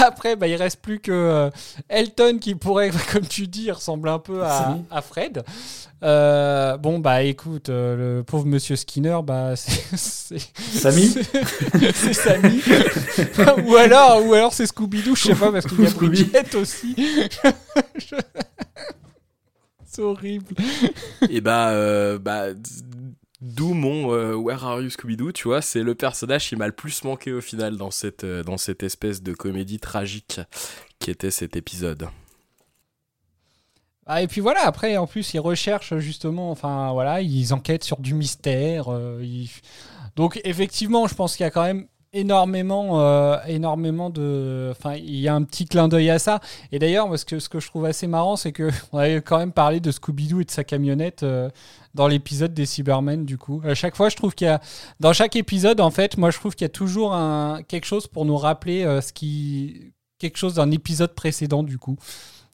après, bah, il reste plus que euh, Elton qui pourrait, comme tu dis, ressembler un peu à, à Fred. Euh, bon, bah, écoute, euh, le pauvre monsieur Skinner, bah, c'est.
Samy
C'est Samy. ou alors, ou alors c'est Scooby-Doo, je sais pas, parce qu'il y a Bridget aussi. c'est horrible.
Et bah, bah D'où mon euh, Where Are You Scooby-Doo, tu vois, c'est le personnage qui m'a le plus manqué au final dans cette, euh, dans cette espèce de comédie tragique qui était cet épisode.
Ah, et puis voilà, après, en plus, ils recherchent justement, enfin voilà, ils enquêtent sur du mystère. Euh, donc effectivement, je pense qu'il y a quand même énormément, énormément de. Enfin, il y a un petit clin d'œil à ça. Et d'ailleurs, ce que, ce que je trouve assez marrant, c'est qu'on avait quand même parlé de Scooby-Doo et de sa camionnette dans l'épisode des Cybermen du coup. À chaque fois, je trouve qu'il y a dans chaque épisode en fait, moi je trouve qu'il y a toujours un quelque chose pour nous rappeler euh, ce qui quelque chose d'un épisode précédent du coup.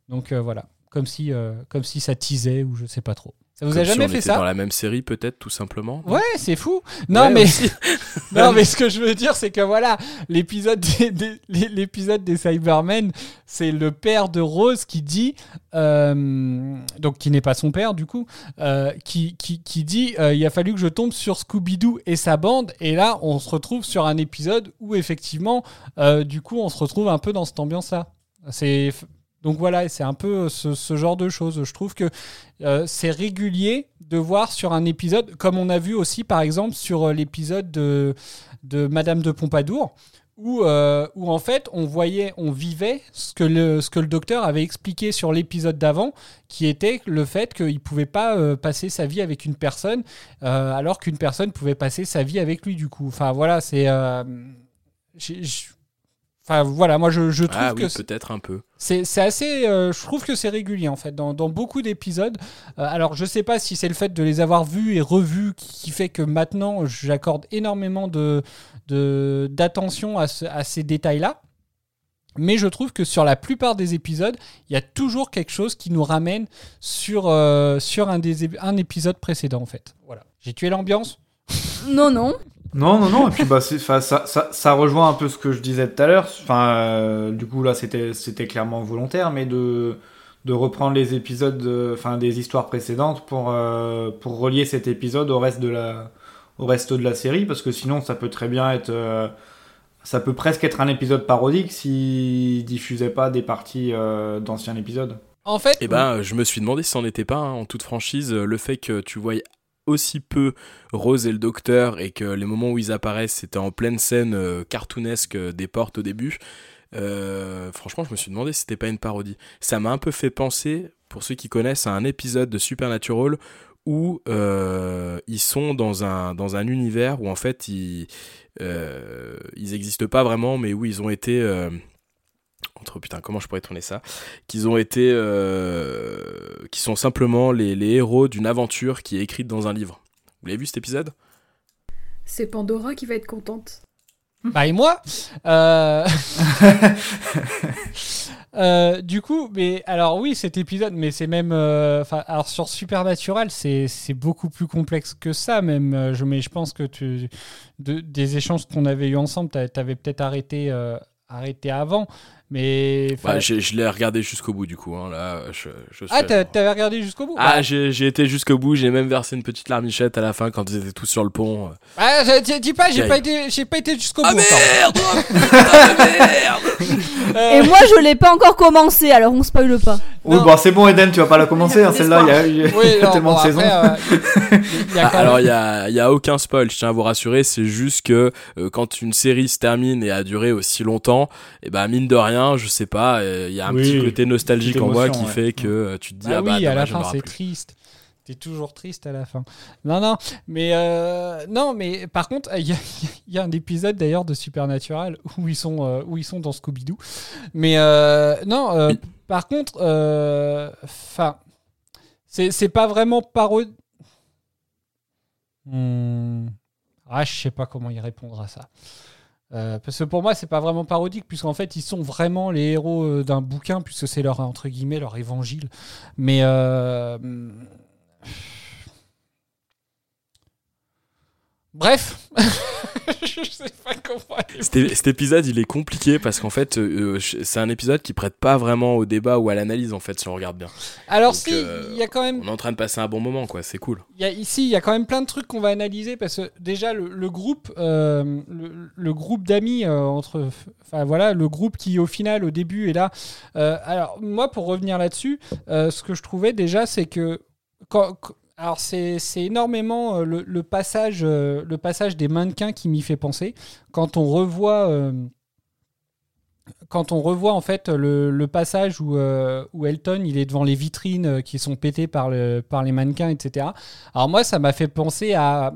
Donc euh, voilà, comme si euh, comme si ça teasait ou je sais pas trop. Ça vous a jamais fait ça
Dans la même série, peut-être, tout simplement.
Ouais, c'est fou. Non, mais non, mais ce que je veux dire, c'est que voilà, l'épisode des, l'épisode des Cybermen, c'est le père de Rose qui dit, euh, donc qui n'est pas son père du coup, euh, qui, qui, qui, dit, euh, il a fallu que je tombe sur Scooby-Doo et sa bande, et là, on se retrouve sur un épisode où effectivement, du coup, on se retrouve un peu dans cette ambiance-là. C'est donc voilà, c'est un peu ce, genre de choses. Je trouve que euh, c'est régulier de voir sur un épisode, comme on a vu aussi par exemple sur euh, l'épisode de, Madame de Pompadour, où, euh, en fait on voyait, on vivait ce que le, ce que le docteur avait expliqué sur l'épisode d'avant, qui était le fait qu'il ne pouvait pas passer sa vie avec une personne, alors qu'une personne pouvait passer sa vie avec lui du coup. Enfin voilà, c'est voilà, moi je, je trouve
ah,
oui,
peut-être un peu.
C'est assez, euh, je trouve que c'est régulier en fait dans, dans beaucoup d'épisodes. Euh, alors je sais pas si c'est le fait de les avoir vus et revus qui fait que maintenant j'accorde énormément de d'attention à, à, ces détails-là. Mais je trouve que sur la plupart des épisodes, il y a toujours quelque chose qui nous ramène sur, euh, sur un, des, un épisode précédent en fait. Voilà. J'ai tué l'ambiance
Non, non.
Non, non, non, et puis bah, ça, ça, ça, rejoint un peu ce que je disais tout à l'heure. Enfin, euh, du coup, là, c'était clairement volontaire, mais de, de reprendre les épisodes, enfin, des histoires précédentes pour, euh, pour relier cet épisode au reste, de la, au reste de la série, parce que sinon, ça peut très bien être. Euh, ça peut presque être un épisode parodique s'il diffusait pas des parties d'anciens épisodes.
En fait,
eh ben, je me suis demandé si c'en était pas, hein, en toute franchise, le fait que tu voyais aussi peu Rose et le docteur et que les moments où ils apparaissent c'était en pleine scène euh, cartoonesque euh, des portes au début, euh, franchement je me suis demandé si c'était pas une parodie. Ça m'a un peu fait penser, pour ceux qui connaissent, à un épisode de Supernatural où ils sont dans un, dans un univers où en fait ils, ils existent pas vraiment mais où ils ont été contre putain comment je pourrais tourner ça? Qu'ils ont été euh, qui sont simplement les, les héros d'une aventure qui est écrite dans un livre vous l'avez vu cet épisode?
C'est Pandora qui va être contente.
Bah et moi? Euh... euh, Du coup, mais alors oui, cet épisode, mais c'est même, euh, enfin, alors sur Supernatural, c'est c'est beaucoup plus complexe que ça même. euh, Je mais je pense que tu, de- des échanges qu'on avait eu ensemble, t'a- t'avais peut-être arrêté euh, arrêté avant, mais
Bah, je l'ai regardé jusqu'au bout du coup hein, là je, je suis
ah t'avais regardé jusqu'au bout?
Ah,
Bah,
j'ai été jusqu'au bout, j'ai même versé une petite larmichette à la fin quand ils étaient tous sur le pont.
Ah, dis- pas, j'ai pas été, j'ai pas été jusqu'au
Ah
bout. encore.
Et moi, je l'ai pas encore commencé, alors on spoile pas.
Oui, bah c'est bon, Eden, tu vas pas la commencer, hein, celle-là, il y a, il y a-
Oui,
il y a
non,
tellement
bon,
de saisons.
après, euh, il y a
Ah, alors il y a, il y a aucun spoil, je tiens à vous rassurer, c'est juste que euh, quand une série se termine et a duré aussi longtemps, et ben mine de rien, je sais pas, euh, il y a un
Oui,
petit côté nostalgique en moi qui
ouais.
fait que euh, tu te dis
Bah
ah bah
oui, à la fin c'est triste. T'es toujours triste à la fin. Non, non, mais euh, non, mais par contre, il y, a- il y a un épisode d'ailleurs de Supernatural où ils sont où ils sont dans Scooby Doo. Mais euh, non, euh, par contre, enfin, c'est c'est pas vraiment parodique. Ah, je sais pas comment y répondre à ça. Euh, parce que pour moi, c'est pas vraiment parodique, puisqu'en fait, ils sont vraiment les héros euh, d'un bouquin, puisque c'est leur, entre guillemets, leur évangile. Mais. euh, Bref, je sais pas comment.
Cet, cet épisode, il est compliqué parce qu'en fait, euh, euh, c'est un épisode qui prête pas vraiment au débat ou à l'analyse en fait, si on regarde bien.
Alors,
Donc,
si,
euh,
il y a quand même.
On est en train de passer un bon moment, quoi. C'est cool.
Y a, ici, il y a quand même plein de trucs qu'on va analyser parce que déjà le, le groupe, euh, le, le groupe d'amis euh, entre, enfin voilà, le groupe qui au final au début est là. Euh, alors moi, pour revenir là-dessus, euh, ce que je trouvais déjà, c'est que quand- alors c'est énormément euh, le, passage, euh, le passage des mannequins qui m'y fait penser quand on revoit. euh, quand on revoit en fait le, passage où, où Elton il est devant les vitrines qui sont pétées par, le, par les mannequins, etc. Alors moi, ça m'a fait penser à...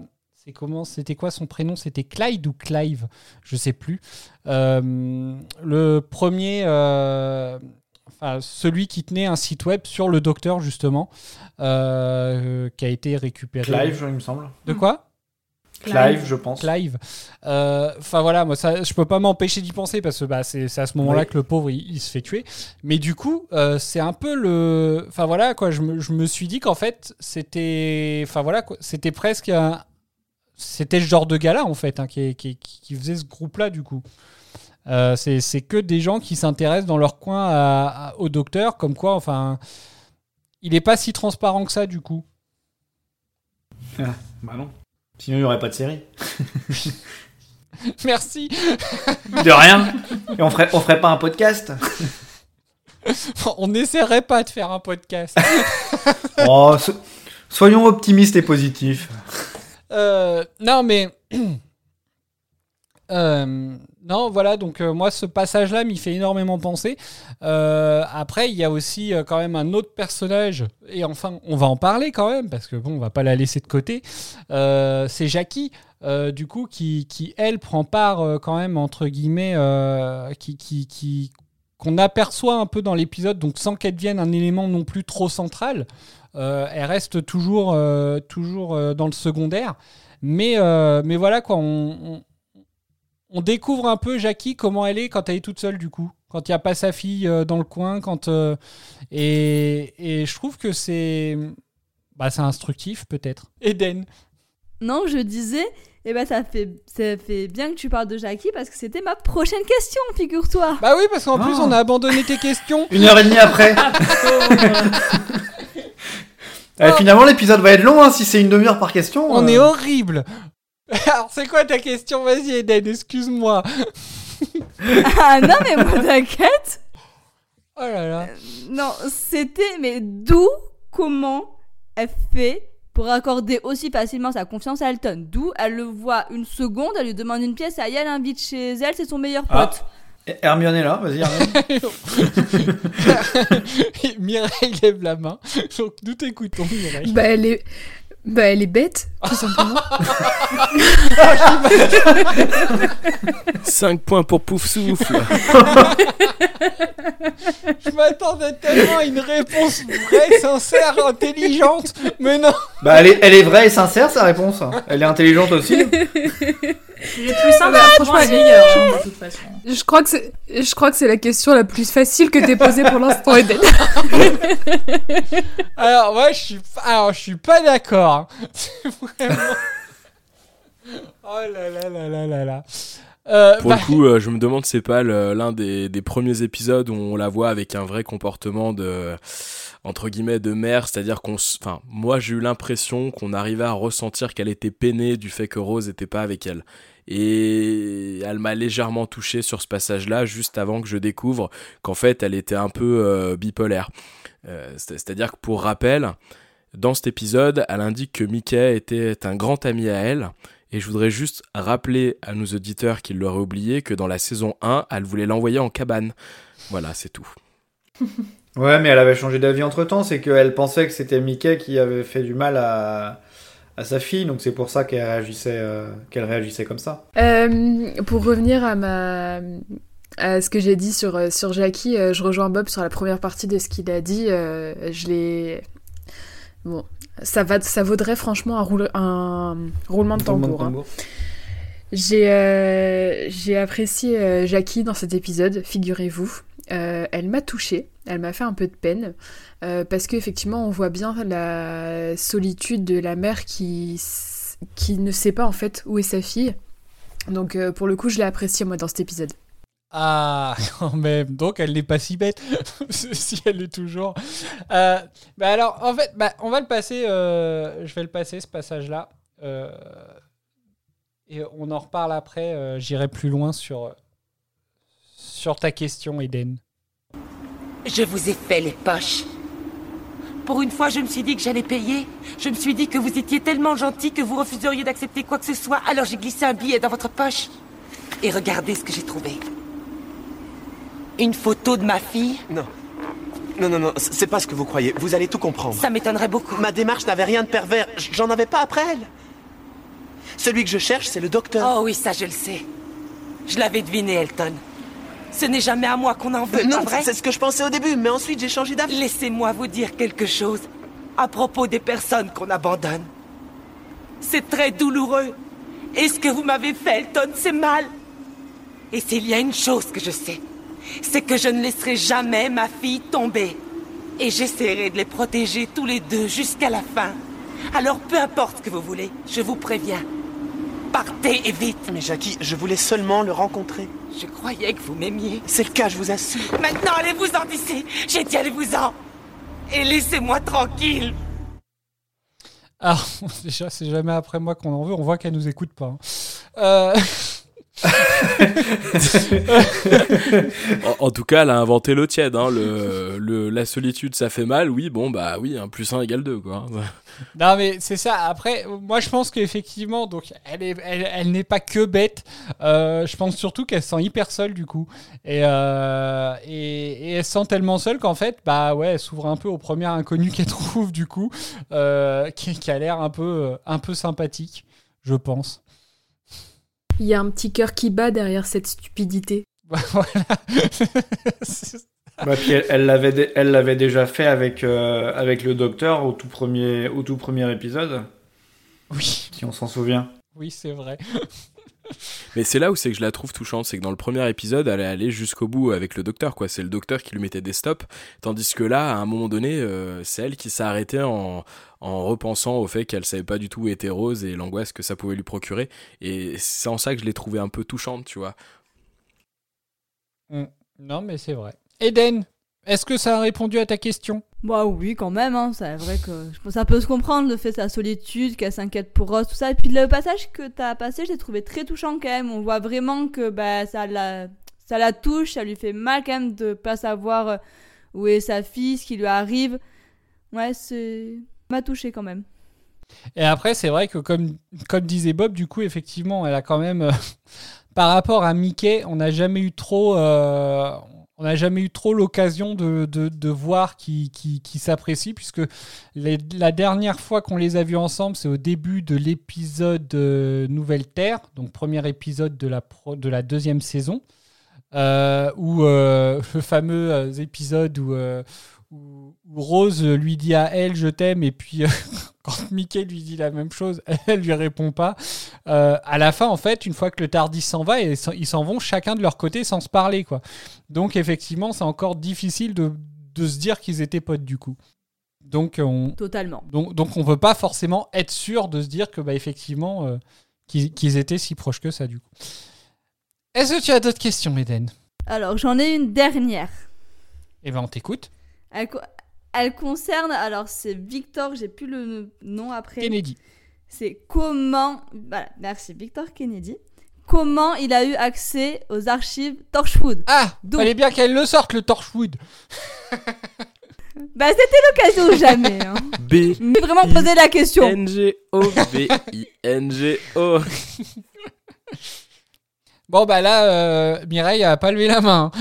Comment C'était quoi son prénom? C'était Clyde ou Clive? Je sais plus. Le premier... celui qui tenait un site web sur le docteur, justement, euh, qui a été récupéré.
Clive, il me semble.
De quoi?
Clive, je pense.
Clive. Euh, Enfin voilà, moi ça, je peux pas m'empêcher d'y penser parce que bah, c'est à ce moment-là
Oui.
que le pauvre il, il se fait tuer. Mais du coup, euh, c'est un peu le. Enfin voilà quoi, je me, je me suis dit qu'en fait c'était. Enfin voilà quoi, c'était presque un. C'était le genre de gars-là en fait hein, qui, qui, qui faisait ce groupe-là du coup. Euh, c'est que des gens qui s'intéressent dans leur coin à- à- au docteur, comme quoi, enfin, il est pas si transparent que ça du coup.
Ah, bah non. Sinon, il n'y aurait pas de série.
Merci.
De rien. Et on ferait, on ferait pas un podcast
On n'essaierait pas de faire un podcast.
Oh, so- soyons optimistes et positifs.
Euh, non, mais. Euh, non, voilà, donc euh, moi, ce passage-là m'y fait énormément penser. Euh, après, il y a aussi quand même un autre personnage, et enfin, on va en parler quand même, parce que bon, on va pas la laisser de côté. C'est Jackie, du coup, qui, qui, elle, prend part quand même, entre guillemets, qui. qui, qui qu'on aperçoit un peu dans l'épisode, donc sans qu'elle devienne un élément non plus trop central, elle reste toujours, toujours dans le secondaire. Mais, mais voilà, quoi, on, on, découvre un peu Jackie, comment elle est quand elle est toute seule, du coup. Quand il n'y a pas sa fille euh, dans le coin. Quand, euh, et, et je trouve que c'est bah, c'est instructif, peut-être. Eden.
Non, je disais, eh ben ça fait, ça fait bien que tu parles de Jackie parce que c'était ma prochaine question, figure-toi.
Bah oui, parce qu'en plus,
Ah.
on a abandonné tes questions.
Une heure et demie après. Eh, finalement, l'épisode va être long hein, si c'est une demi-heure par question.
On
euh.
est horrible. Alors, c'est quoi ta question? Vas-y, Eden, excuse-moi.
ah non, mais moi t'inquiète.
Oh là là.
Non, c'était, mais d'où, comment elle fait pour accorder aussi facilement sa confiance à Elton? D'où elle le voit une seconde, elle lui demande une pièce, elle l'invite chez elle, c'est son meilleur
Ah.
pote.
Hermione est là, vas-y Hermione.
Mireille lève la main. Donc, nous t'écoutons, Mireille.
Bah, les... Bah, elle est bête, tout simplement.
5 points pour Pouf Souffle.
Je m'attendais tellement à une réponse vraie, sincère, intelligente, mais non.
Bah, elle est, elle est vraie et sincère, sa réponse. Elle est intelligente aussi.
Ah bah,
bah, franchement, la meilleure, hein, de toute façon.
Je crois que c'est, je crois que c'est la question la plus facile que t'aies posée pour l'instant, Eden.
Alors, moi, je suis, alors, je suis pas d'accord. hein. C'est vraiment. Oh là là là là là là. Euh,
Pour
bah,
le coup, euh, je me demande si c'est pas le- l'un des, des premiers épisodes où on la voit avec un vrai comportement de entre guillemets de mère, c'est-à-dire qu'on, enfin, moi j'ai eu l'impression qu'on arrivait à ressentir qu'elle était peinée du fait que Rose était pas avec elle. Et elle m'a légèrement touché sur ce passage-là, juste avant que je découvre qu'en fait elle était un peu euh, bipolaire. Euh, c'est- c'est-à-dire que pour rappel, dans cet épisode, elle indique que Mickey était un grand ami à elle. Et je voudrais juste rappeler à nos auditeurs qui l'auraient oublié que dans la saison 1, elle voulait l'envoyer en cabane. Voilà, c'est tout.
Ouais, mais elle avait changé d'avis entre temps. C'est qu'elle pensait que c'était Mickey qui avait fait du mal à, à sa fille. Donc c'est pour ça qu'elle réagissait, euh, qu'elle réagissait comme ça.
Euh, pour revenir à ce que j'ai dit sur euh, Jackie, je rejoins Bob sur la première partie de ce qu'il a dit. je l'ai bon, ça va, ça vaudrait franchement un, roule- un roulement de tambour. hein. J'ai apprécié Jackie dans cet épisode, figurez-vous. Elle m'a touchée, elle m'a fait un peu de peine, euh, parce qu'effectivement on voit bien la solitude de la mère qui, qui ne sait pas en fait où est sa fille. Donc euh, pour le coup je l'ai apprécié moi dans cet épisode.
Ah, quand même. Donc, elle n'est pas si bête, si elle est toujours. Euh, bah alors, en fait, bah, on va le passer. euh, je vais le passer ce passage-là. Et on en reparle après. J'irai plus loin sur sur ta question, Eden.
Je vous ai fait les poches. Pour une fois, je me suis dit que j'allais payer. Je me suis dit que vous étiez tellement gentil que vous refuseriez d'accepter quoi que ce soit. Alors j'ai glissé un billet dans votre poche. Et regardez ce que j'ai trouvé. Une photo de ma fille.
Non. Non, non, non, c'est pas ce que vous croyez. Vous allez tout comprendre.
Ça m'étonnerait beaucoup.
Ma démarche n'avait rien de pervers. J'en avais pas après elle. Celui que je cherche, c'est le docteur.
Oh oui, ça je le sais. Je l'avais deviné, Elton. Ce n'est jamais à moi qu'on en veut,
non,
pas vrai?
c'est ce que je pensais au début, mais ensuite j'ai changé d'avis.
Laissez-moi vous dire quelque chose à propos des personnes qu'on abandonne. C'est très douloureux. Et ce que vous m'avez fait, Elton, c'est mal. Et s'il y a une chose que je sais, c'est que je ne laisserai jamais ma fille tomber. Et j'essaierai de les protéger tous les deux jusqu'à la fin. Alors peu importe ce que vous voulez, je vous préviens. Partez et vite.
Mais Jackie, je voulais seulement le rencontrer.
Je croyais que vous m'aimiez.
C'est le cas, je vous assure.
Maintenant, allez-vous-en d'ici. J'ai dit allez-vous-en. Et laissez-moi tranquille.
Alors, déjà, c'est jamais après moi qu'on en veut. On voit qu'elle nous écoute pas. hein. Euh,
En, tout cas, elle a inventé l'eau tiède. Hein. Le, le- la solitude, ça fait mal. Oui, bon, bah oui, un plus 1 égale 2, quoi.
Non mais c'est ça. Après, moi je pense qu'effectivement, donc elle est, elle, elle n'est pas que bête. Euh, je pense surtout qu'elle se sent hyper seule du coup, et, euh, et elle se sent tellement seule qu'en fait, bah ouais, elle s'ouvre un peu au premier inconnu qu'elle trouve du coup, euh, qui, qui a l'air un peu, un peu sympathique, je pense.
Il y a un petit cœur qui bat derrière cette stupidité.
voilà.
Bah, puis elle elle l'avait elle l'avait déjà fait avec, euh, avec le docteur au tout premier, au tout premier épisode.
Oui.
Si on s'en souvient.
oui, c'est vrai.
Mais c'est là où c'est que je la trouve touchante, c'est que dans le premier épisode, elle est allée jusqu'au bout avec le docteur, quoi. C'est le docteur qui lui mettait des stops, tandis que là, à un moment donné, euh, c'est elle qui s'est arrêtée en, en repensant au fait qu'elle savait pas du tout où était Rose et l'angoisse que ça pouvait lui procurer. Et c'est en ça que je l'ai trouvée un peu touchante, tu vois.
Mm. Non mais c'est vrai. Eden, est-ce que ça a répondu à ta question?
Bah oui, quand même, hein, c'est vrai que je pense ça peut se comprendre le fait de sa solitude, qu'elle s'inquiète pour Rose, tout ça. Et puis le passage que t'as passé, j'ai trouvé très touchant quand même. On voit vraiment que bah, ça, la, ça la touche, ça lui fait mal quand même de pas savoir euh, où est sa fille, ce qui lui arrive. Ouais, c'est. m'a touché quand même.
Et après, c'est vrai que comme, comme disait Bob, du coup, effectivement, elle a quand même, euh, par rapport à Mickey, on n'a jamais eu trop, euh, on n'a jamais eu trop l'occasion de, voir qui, qui, puisque la dernière fois qu'on les a vus ensemble, c'est au début de l'épisode euh, Nouvelle Terre, donc premier épisode de la, deuxième saison, euh, où euh, le fameux épisode où, où, où Rose lui dit à elle je t'aime, et puis euh, quand Mickey lui dit la même chose, elle lui répond pas. Euh, à la fin, en fait, une fois que le Tardis s'en va, et ils s'en vont chacun de leur côté sans se parler, quoi. Donc effectivement, c'est encore difficile de, de se dire qu'ils étaient potes du coup. Donc on,
Totalement.
donc, donc on veut pas forcément être sûr de se dire que bah effectivement euh, qu'ils qu'ils étaient si proches que ça du coup. Est-ce que tu as d'autres questions, Eden
Alors, j'en ai une dernière.
Eh ben on t'écoute.
Elle, co- elle concerne, alors c'est Victor, j'ai plus le nom après.
Kennedy.
C'est comment, voilà, merci Victor Kennedy. Comment il a eu accès aux archives Torchwood
Ah,
Donc-
fallait bien qu'elle le sorte le Torchwood.
Bah c'était l'occasion ou jamais. Hein.
B.
Mais vraiment poser la question.
N-G-O. B-I-N-G-O.
Bon bah là, euh, Mireille a pas levé la main.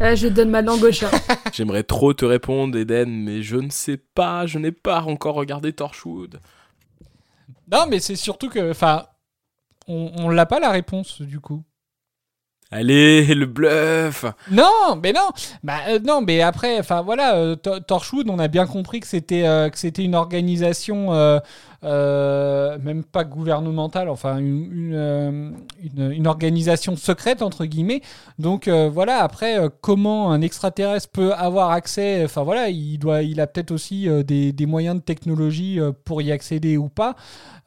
Ah, je donne ma langue au chat.
J'aimerais trop te répondre, Eden, mais je ne sais pas, je n'ai pas encore regardé Torchwood.
non, mais c'est surtout que, enfin, on, on l'a pas la réponse du coup.
Allez, le bluff
Non, mais non, bah euh, non, mais après, enfin voilà, euh, To- Torchwood, on a bien compris que c'était euh, que c'était une organisation, euh, même pas gouvernementale, enfin euh, une- organisation secrète entre guillemets. Donc euh, voilà, après, comment un extraterrestre peut avoir accès, enfin voilà, il doit, il a peut-être aussi des, moyens de technologie pour y accéder ou pas.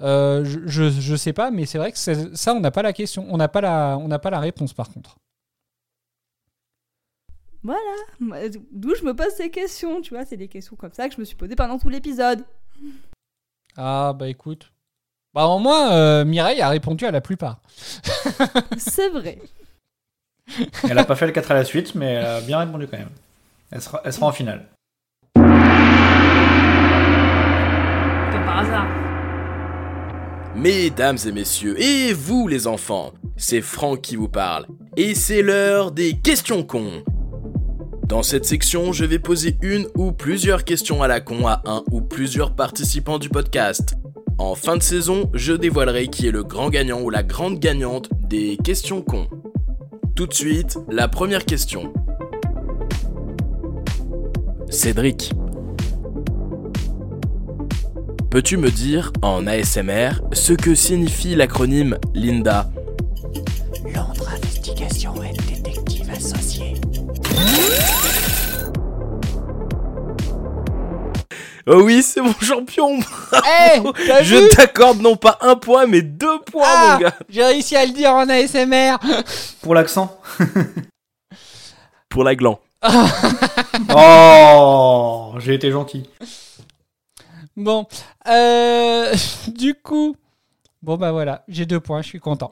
Je, je sais pas, mais c'est vrai que ça, on n'a pas la question, on n'a pas on n'a pas la réponse par contre.
Voilà, d'où je me pose ces questions, tu vois, c'est des questions comme ça que je me suis posées pendant tout l'épisode.
Ah bah écoute. Bah au moins euh, Mireille a répondu à la plupart.
C'est vrai.
Elle a pas fait le 4 à la suite, mais elle a bien répondu quand même. Elle sera, elle sera en finale.
Comme par hasard.
Mesdames et messieurs, et vous les enfants, c'est Franck qui vous parle, et c'est l'heure des questions cons. Dans cette section, je vais poser une ou plusieurs questions à la con à un ou plusieurs participants du podcast. En fin de saison, je dévoilerai qui est le grand gagnant ou la grande gagnante des questions cons. Tout de suite, la première question. Cédric, Peux-tu me dire, en ASMR, ce que signifie l'acronyme Linda? Oh oui, c'est mon champion
Eh,
Je t'accorde non pas un point, mais deux points,
Ah,
mon gars
J'ai réussi à le dire en ASMR.
Pour l'accent.
Pour la gland.
Oh, j'ai été gentil.
Bon, euh, du coup, bon bah voilà, j'ai deux points, je suis content.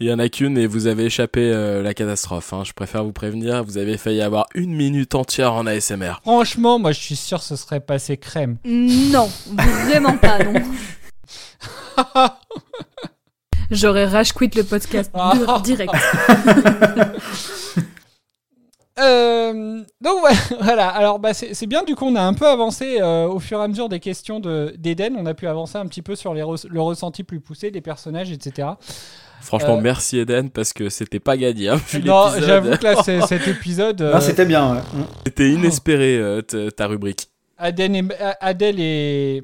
Il y en a qu'une et vous avez échappé euh, la catastrophe. hein. Je préfère vous prévenir, vous avez failli avoir une minute entière en ASMR.
Franchement, moi je suis sûr que ce serait passé crème.
Non, vraiment pas, non.
J'aurais rage quit le podcast direct.
Euh, donc voilà, alors bah, c'est bien, du coup on a un peu avancé euh, au fur et à mesure des questions de- d'Eden, on a pu avancer un petit peu sur les re- le ressenti plus poussé des personnages, etc.
Franchement,
Euh,
merci Eden, parce que c'était pas gagné. hein, vu
Non, j'avoue que là cet épisode... euh,
c'était bien. ouais. Mm.
C'était inespéré, euh, ta rubrique.
Aden et, Adèle et...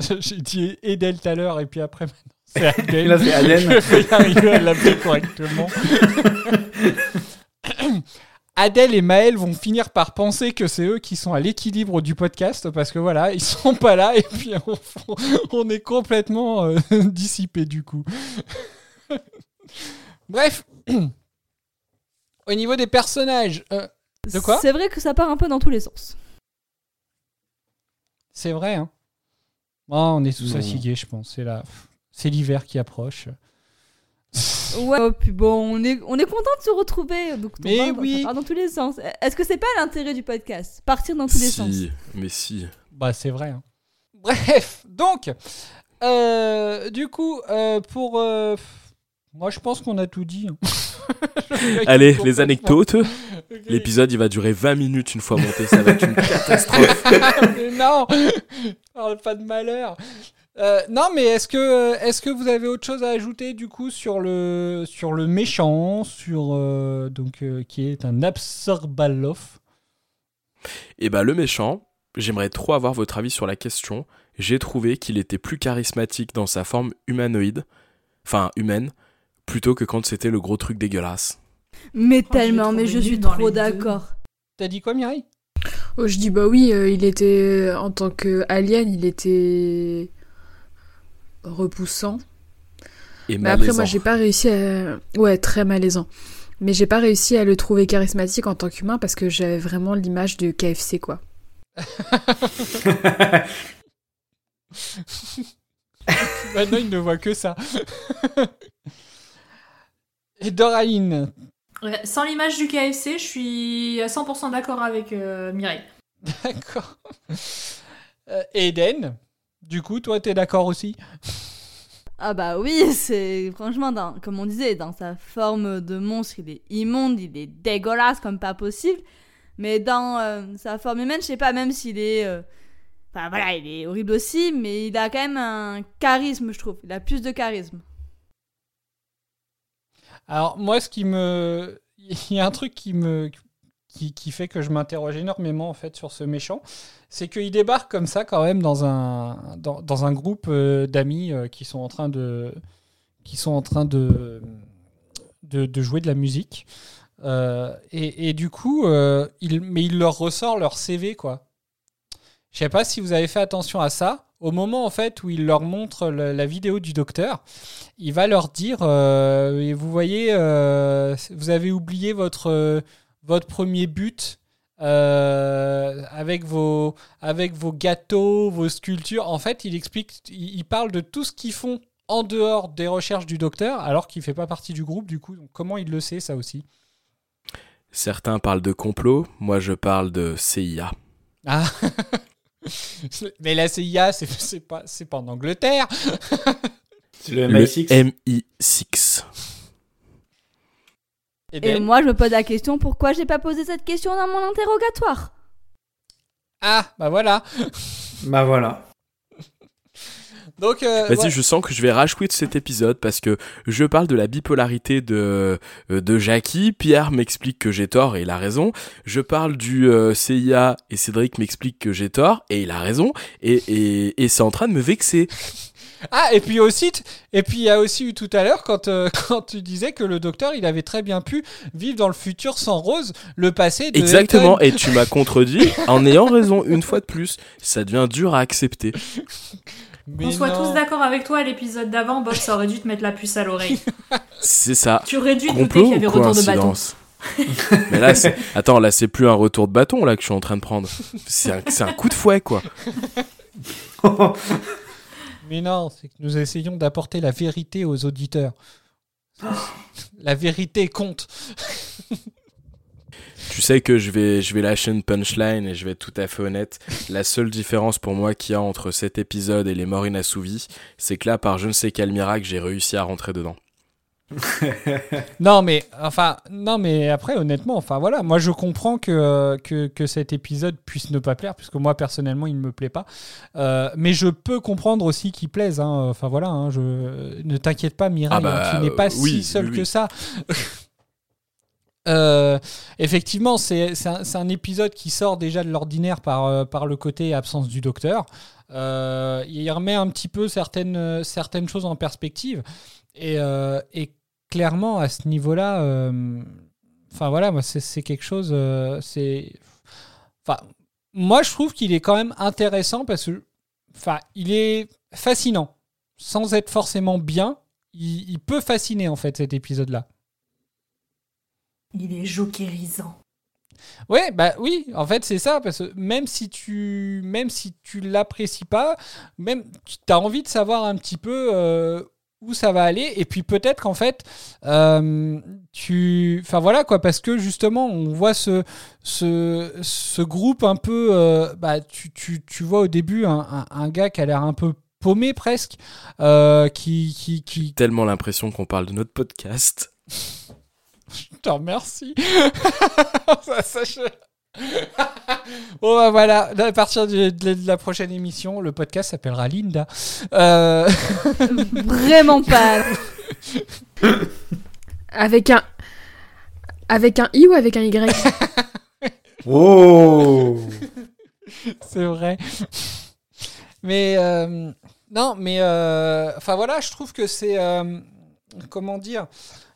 J'ai dit Edel tout à l'heure et puis après maintenant c'est Adèle.
Là, c'est Aden.
Je vais y arriver à l'appeler correctement. Adèle et Maël vont finir par penser que c'est eux qui sont à l'équilibre du podcast parce que voilà, ils sont pas là et puis on, on est complètement euh, dissipé du coup. Bref, au niveau des personnages, euh, de quoi?
C'est vrai que ça part un peu dans tous les sens.
C'est vrai, hein. Oh, on est tous fatigués, je pense. C'est c'est l'hiver qui approche.
Ouais, oh, puis bon, on est, on est content de se retrouver. Donc, on
Mais oui.
Ça part dans tous les sens. Est-ce que c'est pas l'intérêt du podcast Partir dans tous les sens?
Si, mais si.
Bah, c'est vrai. hein. Bref, donc, euh, du coup, euh, pour. euh, Moi, je pense qu'on a tout dit. hein.
Allez, les anecdotes. L'épisode, il va durer 20 minutes une fois monté. Ça va être une catastrophe.
Mais non Parle pas de malheur. Euh, non, mais est-ce que, est que vous avez autre chose à ajouter du coup sur le, sur le méchant, sur euh, donc euh, qui est un Absorbaloff?
Et bah, le méchant, j'aimerais trop avoir votre avis sur la question. J'ai trouvé qu'il était plus charismatique dans sa forme humanoïde, enfin humaine, plutôt que quand c'était le gros truc dégueulasse.
Mais
Oh,
tellement, mais je suis
dans
trop d'accord.
T'as dit quoi, Mireille?
Oh, je dis bah oui, euh, il était en tant que alien, il était repoussant.
Et
Mais après, moi, j'ai pas réussi à. Ouais, très malaisant. Mais j'ai pas réussi à le trouver charismatique en tant qu'humain parce que j'avais vraiment l'image de KFC, quoi.
Maintenant, il ne voit que ça. Et Doraline
Ouais, Sans l'image du KFC, je suis à 100% d'accord avec euh, Mireille.
D'accord. Euh, et Eden Du coup, toi, t'es d'accord aussi?
Ah bah oui, c'est franchement, dans, comme on disait, dans sa forme de monstre, il est immonde, il est dégueulasse comme pas possible. Mais dans euh, sa forme humaine, je sais pas, même s'il est... euh, Enfin voilà, il est horrible aussi, mais il a quand même un charisme, je trouve. Il a plus de charisme.
Alors, moi, ce qui me. Il y a un truc qui me. Qui, qui fait que je m'interroge énormément en fait sur ce méchant, c'est qu'il débarque comme ça quand même dans un, dans, un groupe euh, d'amis euh, qui sont en train de qui sont en train de, de, jouer de la musique. Euh, et, et du coup, il, mais il leur ressort leur CV quoi. Je sais pas si vous avez fait attention à ça. Au moment en fait où il leur montre la vidéo du docteur, il va leur dire vous voyez, vous avez oublié votre votre premier but euh, avec vos avec vos gâteaux, vos sculptures. En fait, il explique, il, il parle de tout ce qu'ils font en dehors des recherches du docteur, alors qu'il fait pas partie du groupe du coup. Donc, comment il le sait ça aussi?
Certains parlent de complot, moi je parle de CIA.
Ah. Mais la CIA, c'est pas, c'est pas en Angleterre.
C'est le
Le
MI6.
MI6.
Et
Et
Ben
moi, je me pose la question, pourquoi j'ai pas posé cette question dans mon interrogatoire?
Ah, bah voilà.
Bah voilà.
Donc, euh,
Vas-y,
ouais.
je sens que je vais rage cet épisode parce que je parle de la bipolarité de, euh, de Jackie. Pierre m'explique que j'ai tort et il a raison. Je parle du euh, CIA et Cédric m'explique que j'ai tort et il a raison. Et, et, et c'est en train de me vexer.
Ah, et puis aussi, t- et puis il y a aussi eu tout à l'heure quand, euh, quand tu disais que le docteur, il avait très bien pu vivre dans le futur sans Rose, le passé de
Exactement,
Elton.
et tu m'as contredit en ayant raison une fois de plus. Ça devient dur à accepter.
Mais
On soit
non.
tous d'accord avec toi, l'épisode d'avant, Bob, ça aurait dû te mettre la puce à l'oreille.
C'est ça.
Tu aurais dû te douter qu'il y avait
ou
retour de bâton.
Mais là, c'est... attends, là, c'est plus un retour de bâton là que je suis en train de prendre. C'est un, c'est un coup de fouet, quoi.
Mais non, c'est que nous essayons d'apporter la vérité aux auditeurs. la vérité compte.
Tu sais que je vais, je vais lâcher une punchline et je vais être tout à fait honnête. La seule différence pour moi qu'il y a entre cet épisode et les morts inassouvis, c'est que là, par je ne sais quel miracle, j'ai réussi à rentrer dedans.
Non, mais enfin, non, mais après, honnêtement, enfin voilà, moi je comprends que, que, que cet épisode puisse ne pas plaire, puisque moi personnellement il ne me plaît pas. Euh, mais je peux comprendre aussi qu'il plaise. hein. Enfin voilà, hein, je... ne t'inquiète pas, Mireille,
Ah bah,
hein, tu n'es pas
euh, oui,
si seul
oui,
que ça. Euh, effectivement, c'est un, un épisode qui sort déjà de l'ordinaire par, euh, par le côté absence du docteur. Euh, il remet un petit peu certaines, certaines choses en perspective. Et, euh, et clairement, à ce niveau-là, euh, enfin voilà, moi, c'est quelque chose. euh, c'est. Enfin, moi, je trouve qu'il est quand même intéressant parce que. Enfin, il est fascinant. Sans être forcément bien, il, il peut fasciner, en fait, cet épisode-là.
Il est jokerisant.
Ouais, bah oui, en fait c'est ça, parce que même si tu, même si tu l'apprécies pas, même tu as envie de savoir un petit peu euh, où ça va aller, et puis peut-être qu'en fait, euh, tu, enfin voilà quoi, parce que justement on voit ce, ce, ce groupe un peu, euh, bah tu, tu, tu vois au début un, un- un gars qui a l'air un peu paumé presque, euh, qui, qui, qui...
Tellement l'impression qu'on parle de notre podcast.
Je te remercie. ça, ça, je- bon bah voilà, à partir de, de- de la prochaine émission, le podcast s'appellera Linda. Euh...
Vraiment pas.
Avec un. Avec un I ou avec un Y?
Oh
C'est vrai. Mais euh, non, mais euh, enfin voilà, je trouve que c'est euh, comment dire,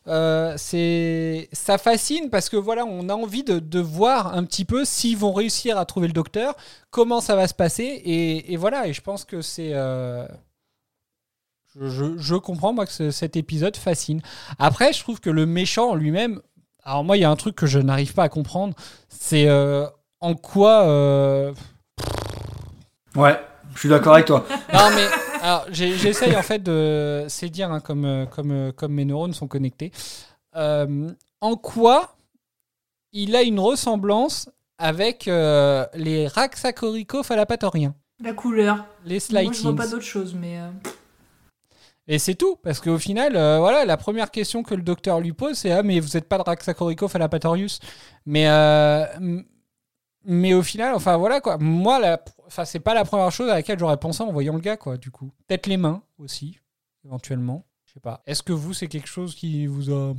euh, c'est ça fascine parce que voilà, on a envie de, de voir un petit peu s'ils vont réussir à trouver le docteur, comment ça va se passer et, et voilà. Et je pense que c'est euh, je, je- je comprends moi que ce- cet épisode fascine. Après, je trouve que le méchant lui-même, alors moi, il y a un truc que je n'arrive pas à comprendre, c'est euh, en quoi.
Ouais, je suis d'accord avec toi.
non mais alors j'essaye en fait de c'est dire hein, comme euh, comme euh, comme mes neurones sont connectés. Euh, en quoi il a une ressemblance avec euh, les Raxacoricophalapatoriens,
La couleur.
les
Moi, je vois pas d'autre chose, mais. euh,
Et c'est tout, parce qu'au final, euh, voilà, la première question que le docteur lui pose, c'est ah mais vous n'êtes pas de Raxacoricophalapatorius, mais euh, mais au final, enfin voilà quoi. Moi, la, enfin c'est pas la première chose à laquelle j'aurais pensé en voyant le gars quoi. Du coup, peut-être les mains aussi, éventuellement. Je sais pas. Est-ce que vous c'est quelque chose qui vous a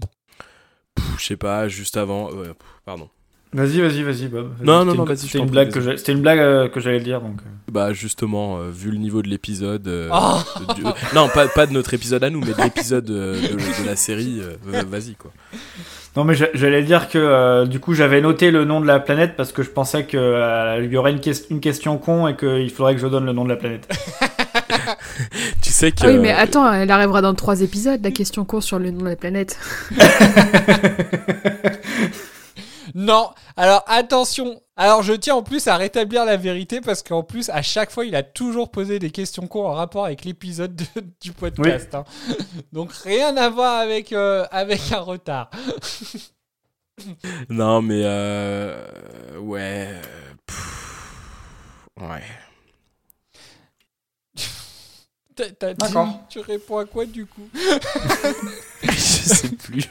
Je sais pas, juste avant. ouais, pff, pardon.
Vas-y, vas-y, vas-y, Bob.
Non, non, non,
une-
vas-y, je
C'était une blague que c'était une blague euh, que j'allais dire donc. euh.
Bah justement, euh, vu le niveau de l'épisode, euh,
Oh
du- non pas, pas de notre épisode à nous, mais de l'épisode euh, de, de la série, euh, va- vas-y quoi.
Non mais j'a- j'allais dire que euh, du coup j'avais noté le nom de la planète parce que je pensais que euh, il y aurait une, une question con et qu'il faudrait que je donne le nom de la planète.
Tu sais que
Ah oui, mais attends, elle arrivera dans trois épisodes, la question court sur le nom de la planète.
Non, alors attention. Alors je tiens en plus à rétablir la vérité parce qu'en plus à chaque fois il a toujours posé des questions cons en rapport avec l'épisode de- du podcast. hein. Donc rien à voir avec euh, avec un retard.
non mais euh, ouais, euh, ouais.
T'as- t'as- tu, réponds à quoi du coup?
Je sais plus.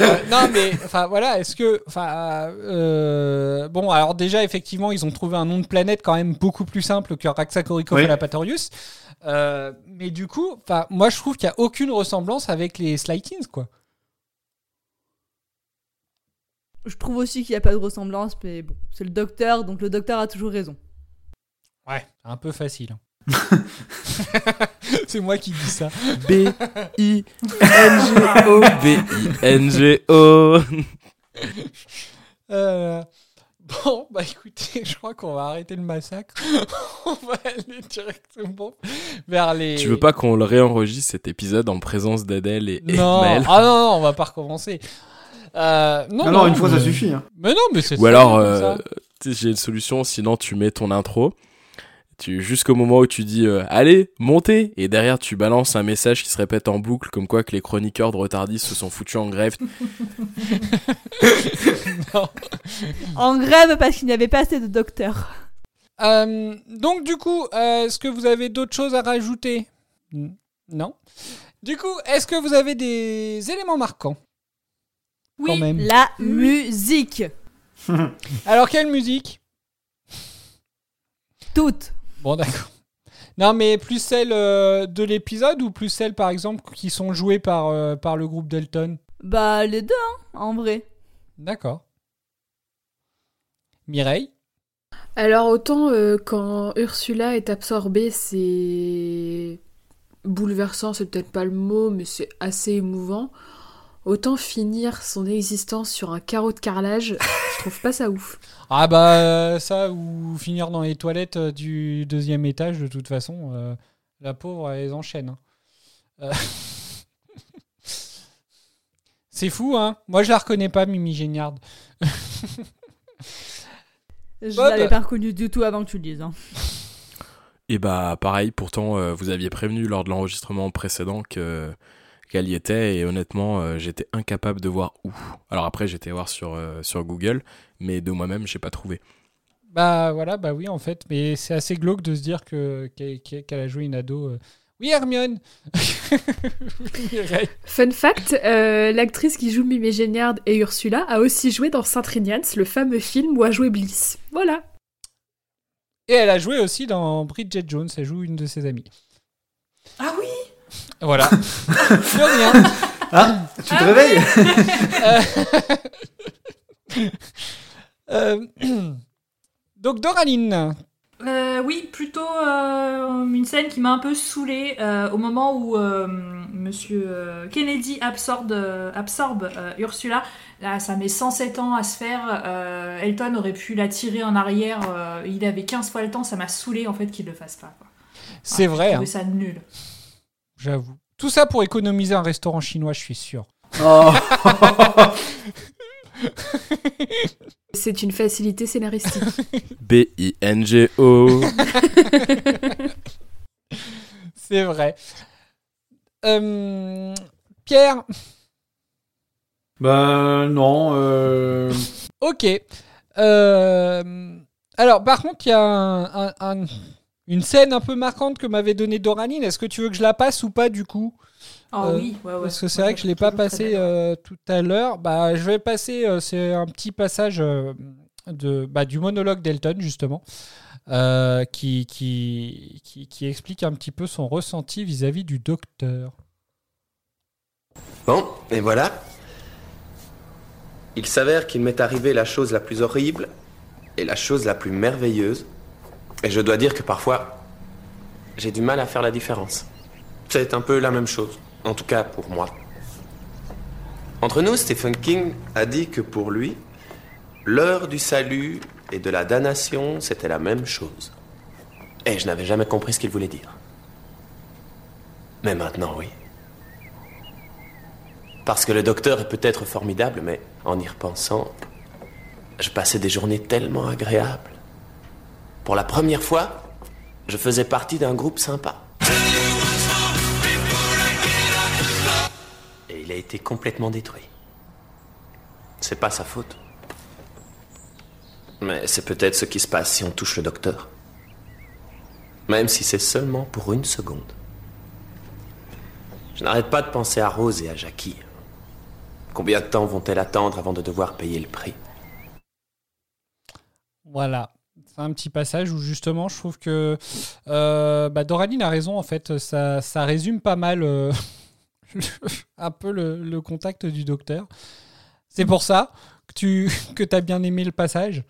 Euh, Non mais enfin voilà, est-ce que enfin euh, bon alors déjà effectivement ils ont trouvé un nom de planète quand même beaucoup plus simple que Raxacoricophalapatorius. Euh, mais du coup, enfin moi je trouve qu'il y a aucune ressemblance avec les Slightings quoi.
Je trouve aussi qu'il n'y a pas de ressemblance, mais bon, c'est le docteur, donc le docteur a toujours raison.
Ouais, un peu facile. c'est moi qui dis ça.
B I N G O B I N G O.
Euh, bon, bah écoutez, je crois qu'on va arrêter le massacre. on va aller directement vers les.
Tu veux pas qu'on le réenregistre cet épisode en présence d'Adèle et, et
Non, ah non, non, on va pas recommencer. Euh, non,
Non, non, une fois, ça suffit, hein.
Mais non, mais c'est
Ou alors,
comme
euh,
ça.
tu sais, j'ai une solution, sinon tu mets ton intro, tu jusqu'au moment où tu dis euh, allez, montez, et derrière tu balances un message qui se répète en boucle, comme quoi que les chroniqueurs de retardis se sont foutus en grève.
En grève parce qu'il n'y avait pas assez de docteurs.
Euh, donc du coup, euh, est-ce que vous avez d'autres choses à rajouter? Non? Du coup, est-ce que vous avez des éléments marquants?
Oui,
Quand même.
la musique.
Alors quelle musique?
Toutes.
Bon, d'accord. Non, mais plus celle euh, de l'épisode ou plus celles, par exemple, qui sont jouées par, euh, par le groupe Delton
Bah, les deux, hein, en vrai.
D'accord. Mireille?
Alors autant euh, quand Ursula est absorbée, c'est bouleversant, c'est peut-être pas le mot, mais c'est assez émouvant. Autant finir son existence sur un carreau de carrelage, je trouve pas ça ouf.
Ah bah euh, ça, ou finir dans les toilettes euh, du deuxième étage, de toute façon, euh, la pauvre, elle les enchaîne. hein. Euh, C'est fou, hein Moi, je la reconnais pas, Mimi Géniard.
Je
Bob.
l'avais pas reconnu du tout avant que tu le dises. hein.
Et bah pareil, pourtant euh, vous aviez prévenu lors de l'enregistrement précédent que qu'elle y était et honnêtement euh, j'étais incapable de voir où. Alors après j'étais voir sur, euh, sur Google, mais de moi-même j'ai pas trouvé.
Bah voilà, bah oui en fait, mais c'est assez glauque de se dire que qu'elle a joué une ado. euh. Oui Hermione.
Fun fact, euh, l'actrice qui joue Mimé Géniard et Ursula a aussi joué dans Saint Trinians, le fameux film où a joué Bliss. Voilà.
Et elle a joué aussi dans Bridget Jones. Elle joue une de ses amies.
Ah oui?
Voilà. De rien.
Ah, tu te réveilles
Euh, euh, Donc Doraline.
Euh, oui, plutôt euh, une scène qui m'a un peu saoulée euh, au moment où euh, Monsieur euh, Kennedy absorbe, euh, absorbe euh, Ursula. Là, ça met 107 ans à se faire. Euh, Elton aurait pu la tirer en arrière. euh, il avait 15 fois le temps. Ça m'a saoulé en fait qu'il le fasse pas. quoi.
C'est
Ah,
vrai.
J'ai
hein.
ça nul.
J'avoue. Tout ça pour économiser un restaurant chinois, je suis sûr.
Oh.
C'est une facilité scénaristique.
B-I-N-G-O.
C'est vrai. Euh, Pierre?
Bah non. Euh...
Ok. Euh, alors, par contre, il y a un- un- un- une scène un peu marquante que m'avait donnée Doraline. Est-ce que tu veux que je la passe ou pas du coup?
Oh
Euh,
oui, ouais, ouais.
Parce que c'est
Ouais,
vrai que je l'ai pas passé euh, tout à l'heure. Bah, je vais passer. euh, c'est un petit passage euh, de, bah, du monologue d'Elton justement, euh, qui, qui, qui, qui explique un petit peu son ressenti vis-à-vis du docteur.
Bon, et voilà. Il s'avère qu'il m'est arrivé la chose la plus horrible et la chose la plus merveilleuse. Et je dois dire que parfois, j'ai du mal à faire la différence. C'est un peu la même chose, en tout cas pour moi. Entre nous, Stephen King a dit que pour lui, l'heure du salut et de la damnation, c'était la même chose. Et je n'avais jamais compris ce qu'il voulait dire. Mais maintenant, oui. Parce que le docteur est peut-être formidable, mais en y repensant, je passais des journées tellement agréables. Pour la première fois, je faisais partie d'un groupe sympa. Et il a été complètement détruit. C'est pas sa faute. Mais c'est peut-être ce qui se passe si on touche le docteur. Même si c'est seulement pour une seconde. Je n'arrête pas de penser à Rose et à Jackie. Combien de temps vont-elles attendre avant de devoir payer le prix?
Voilà. C'est un petit passage où justement je trouve que euh, bah, Doraline a raison en fait. Ça, ça résume pas mal euh, un peu le, le contact du docteur. C'est pour ça que tu que as bien aimé le passage.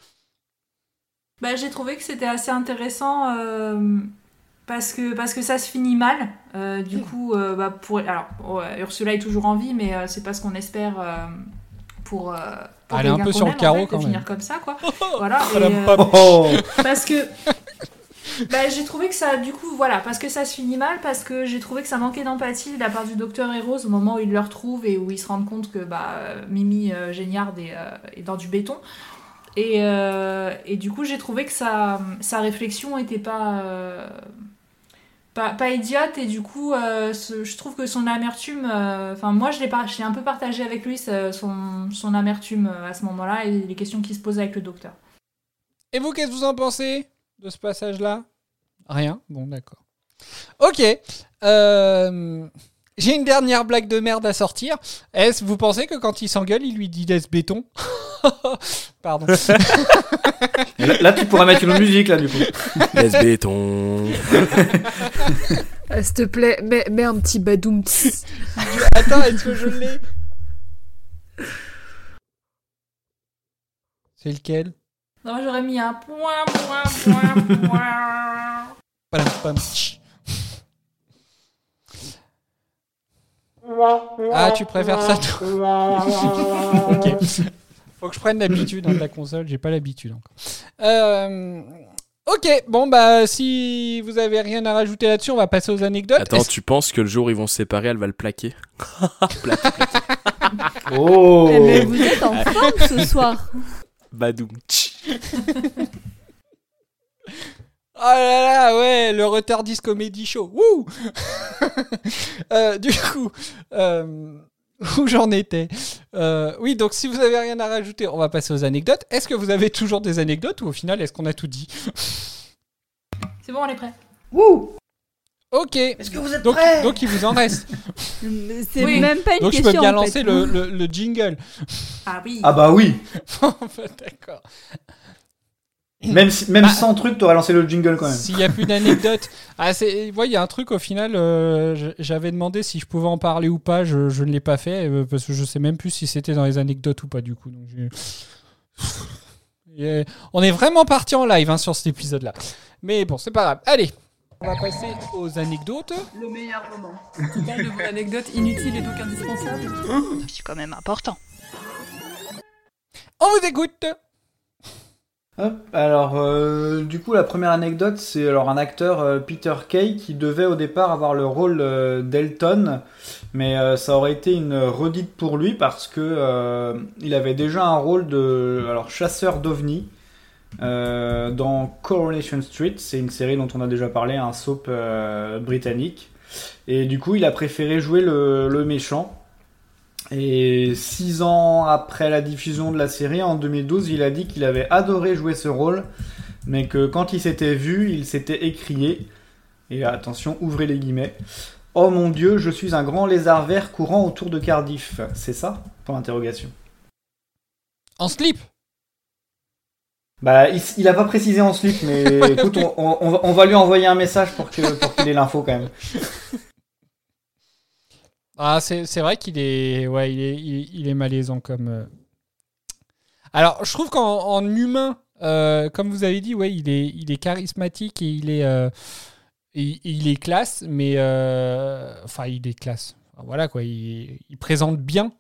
Bah, j'ai trouvé que c'était assez intéressant euh, parce, que, parce que ça se finit mal. Euh, du coup, euh, bah, pour, alors, ouais, Ursula est toujours en vie, mais euh, c'est pas ce qu'on espère euh, pour. euh, pour
un peu sur le
aime, en
carreau,
fait,
quand
de finir
même.
comme ça, quoi. voilà.
Madame
et, euh.
Oh.
parce que. Bah, j'ai trouvé que ça, du coup, voilà, parce que ça se finit mal, parce que j'ai trouvé que ça manquait d'empathie de la part du docteur et Rose au moment où ils le retrouvent et où ils se rendent compte que bah, Mimi euh, Géniard est, euh, est dans du béton. Et, euh, et du coup, j'ai trouvé que sa, sa réflexion était pas, euh, pas, pas idiote, et du coup, euh, ce- je trouve que son amertume, euh, enfin, moi, je l'ai pas- je l'ai un peu partagé avec lui, ce- son, son amertume euh, à ce moment-là, et les questions qui se posaient avec le docteur.
Et vous, qu'est-ce que vous en pensez de ce passage-là? Rien Bon, d'accord. Ok. Euh, J'ai une dernière blague de merde à sortir. Est-ce vous pensez que quand il s'engueule, il lui dit laisse béton Pardon.
Là, là, tu pourrais mettre une autre musique là du coup.
Laisse béton.
Euh, S'il te plaît, mets, mets un petit badoum. tss.
Attends, est-ce que je l'ai? C'est lequel?
Non, j'aurais mis un point, point, point, point.
Ah, tu préfères ça toi Ok. Faut que je prenne l'habitude hein, de la console, j'ai pas l'habitude encore. Euh, Ok, bon bah si vous avez rien à rajouter là-dessus, on va passer aux anecdotes.
Attends,
Est-ce-
tu penses que le jour où ils vont se séparer, elle va le plaquer
Oh
Eh, mais vous êtes en forme ce soir.
Badoum.
Oh là là, ouais, le retardis comedy show. Wouh Euh, Du coup, euh, où j'en étais. Euh, oui, donc si vous avez rien à rajouter, on va passer aux anecdotes. Est-ce que vous avez toujours des anecdotes ou au final, est-ce qu'on a tout dit
C'est bon, on est prêt.
Wouh
Ok.
Est-ce que vous êtes
donc,
prêts
donc il vous en reste.
C'est
Oui.
même pas une
donc je
question.
peux bien
en
lancer
fait.
le, le- le jingle.
Ah oui.
Ah bah oui.
D'accord.
Même, si- même
Bah,
sans truc, t'aurais lancé le jingle quand même.
S'il n'y a plus d'anecdotes. Ah, ouais, il y a un truc au final. euh, j'avais demandé si je pouvais en parler ou pas. Je, je ne l'ai pas fait euh, parce que je sais même plus si c'était dans les anecdotes ou pas du coup. Donc j'ai- Et, on est vraiment parti en live hein, sur cet épisode-là. Mais bon, c'est pas grave. Allez, on va passer aux anecdotes.
Le meilleur moment.
Parle de vos anecdotes inutiles et donc indispensables.
C'est quand même important.
On vous écoute.
Alors, euh, du coup, la première anecdote, c'est alors un acteur, euh, Peter Kay, qui devait au départ avoir le rôle euh, d'Elton, mais ça aurait été une redite pour lui parce que il avait déjà un rôle de chasseur d'ovnis dans Coronation Street. C'est une série dont on a déjà parlé, un soap britannique. Et du coup, il a préféré jouer le méchant. Et six ans après la diffusion de la série, en 2012, il a dit qu'il avait adoré jouer ce rôle, mais que quand il s'était vu, il s'était écrié, et attention, ouvrez les guillemets, Oh mon dieu, je suis un grand lézard vert courant autour de Cardiff. C'est ça Point d'interrogation.
En slip.
Bah, il, il a pas précisé en slip, mais écoute, on, on- on va, lui envoyer un message pour pour qu'il ait l'info quand même.
Ah, c'est, vrai qu'il est, ouais, il est, il, il est malaisant comme. euh. Alors, je trouve qu'en en humain, euh, comme vous avez dit, ouais, il est, il est charismatique et il est, euh, il, il est classe, mais enfin, il est classe. Enfin, voilà quoi, il, il présente bien,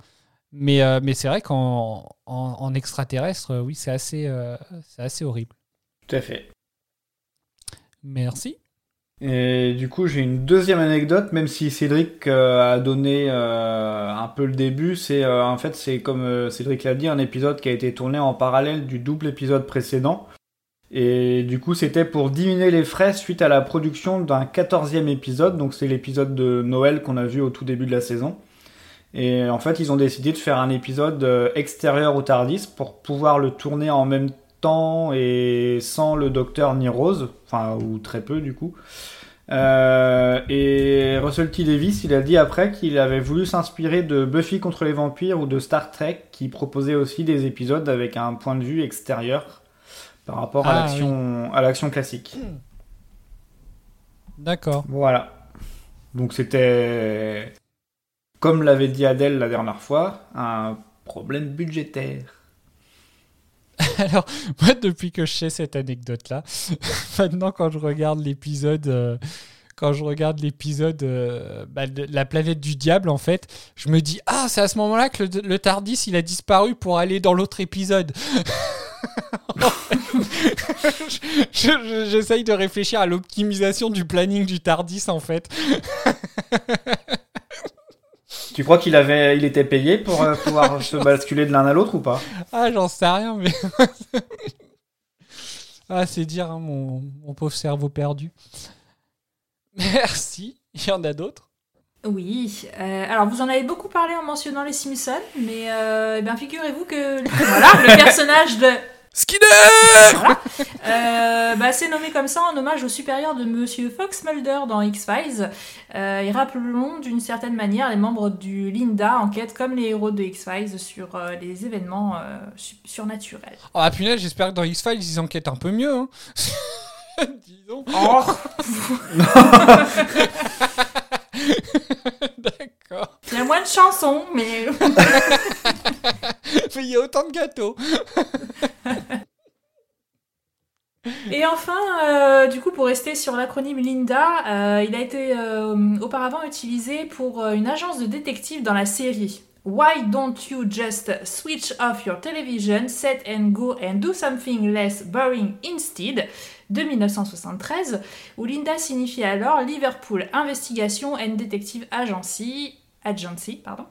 mais, mais c'est vrai qu'en en, en extraterrestre, oui, c'est assez, c'est assez horrible.
Tout à fait.
Merci.
Et du coup, j'ai une deuxième anecdote, même si Cédric euh, a donné euh, un peu le début. C'est euh, en fait, c'est comme Cédric l'a dit, un épisode qui a été tourné en parallèle du double épisode précédent. Et du coup, c'était pour diminuer les frais suite à la production d'un quatorzième épisode. Donc, c'est l'épisode de Noël qu'on a vu au tout début de la saison. Et en fait, ils ont décidé de faire un épisode extérieur au Tardis pour pouvoir le tourner en même temps et sans le docteur ni Rose, enfin, ou très peu du coup. Euh, et Russell T. Davis, il a dit après qu'il avait voulu s'inspirer de Buffy contre les vampires ou de Star Trek, qui proposait aussi des épisodes avec un point de vue extérieur par rapport à
Ah,
l'action à l'action classique.
D'accord.
Voilà. Donc c'était, comme l'avait dit Adèle la dernière fois, un problème budgétaire.
Alors, moi, depuis que je sais cette anecdote-là, maintenant, quand je regarde l'épisode, euh, quand je regarde l'épisode euh, bah, La planète du diable, en fait, je me dis Ah, c'est à ce moment-là que le, Tardis, il a disparu pour aller dans l'autre épisode. J'essaye de réfléchir à l'optimisation du planning du Tardis, en fait.
Tu crois qu'il avait, il était payé pour euh, pouvoir se basculer de l'un à l'autre ou pas?
Ah, j'en sais rien, mais. ah, c'est dire, hein, mon, mon pauvre cerveau perdu. Merci. Il y en a d'autres?
Oui, euh, alors vous en avez beaucoup parlé en mentionnant les Simpsons, mais euh, eh bien figurez-vous que voilà, le personnage de
Skinner
Voilà. Euh, bah, c'est nommé comme ça en hommage au supérieur de Monsieur Fox Mulder dans X-Files. Euh, et rappelons d'une certaine manière les membres du Linda enquêtent comme les héros de X-Files sur euh, les événements euh, su- surnaturels.
Oh, ah, punaise, j'espère que dans X-Files, ils enquêtent un peu mieux. Hein. Disons.
Oh.
D'accord.
Il y a moins de chansons, mais...
Mais il y a autant de gâteaux.
Et enfin, euh, du coup, pour rester sur l'acronyme Linda, euh, il a été euh, auparavant utilisé pour une agence de détectives dans la série Why Don't You Just Switch Off Your Television, Set and Go and Do Something Less Boring Instead? De 1973, où Linda signifie alors Liverpool Investigation and Detective Agency, Agency pardon.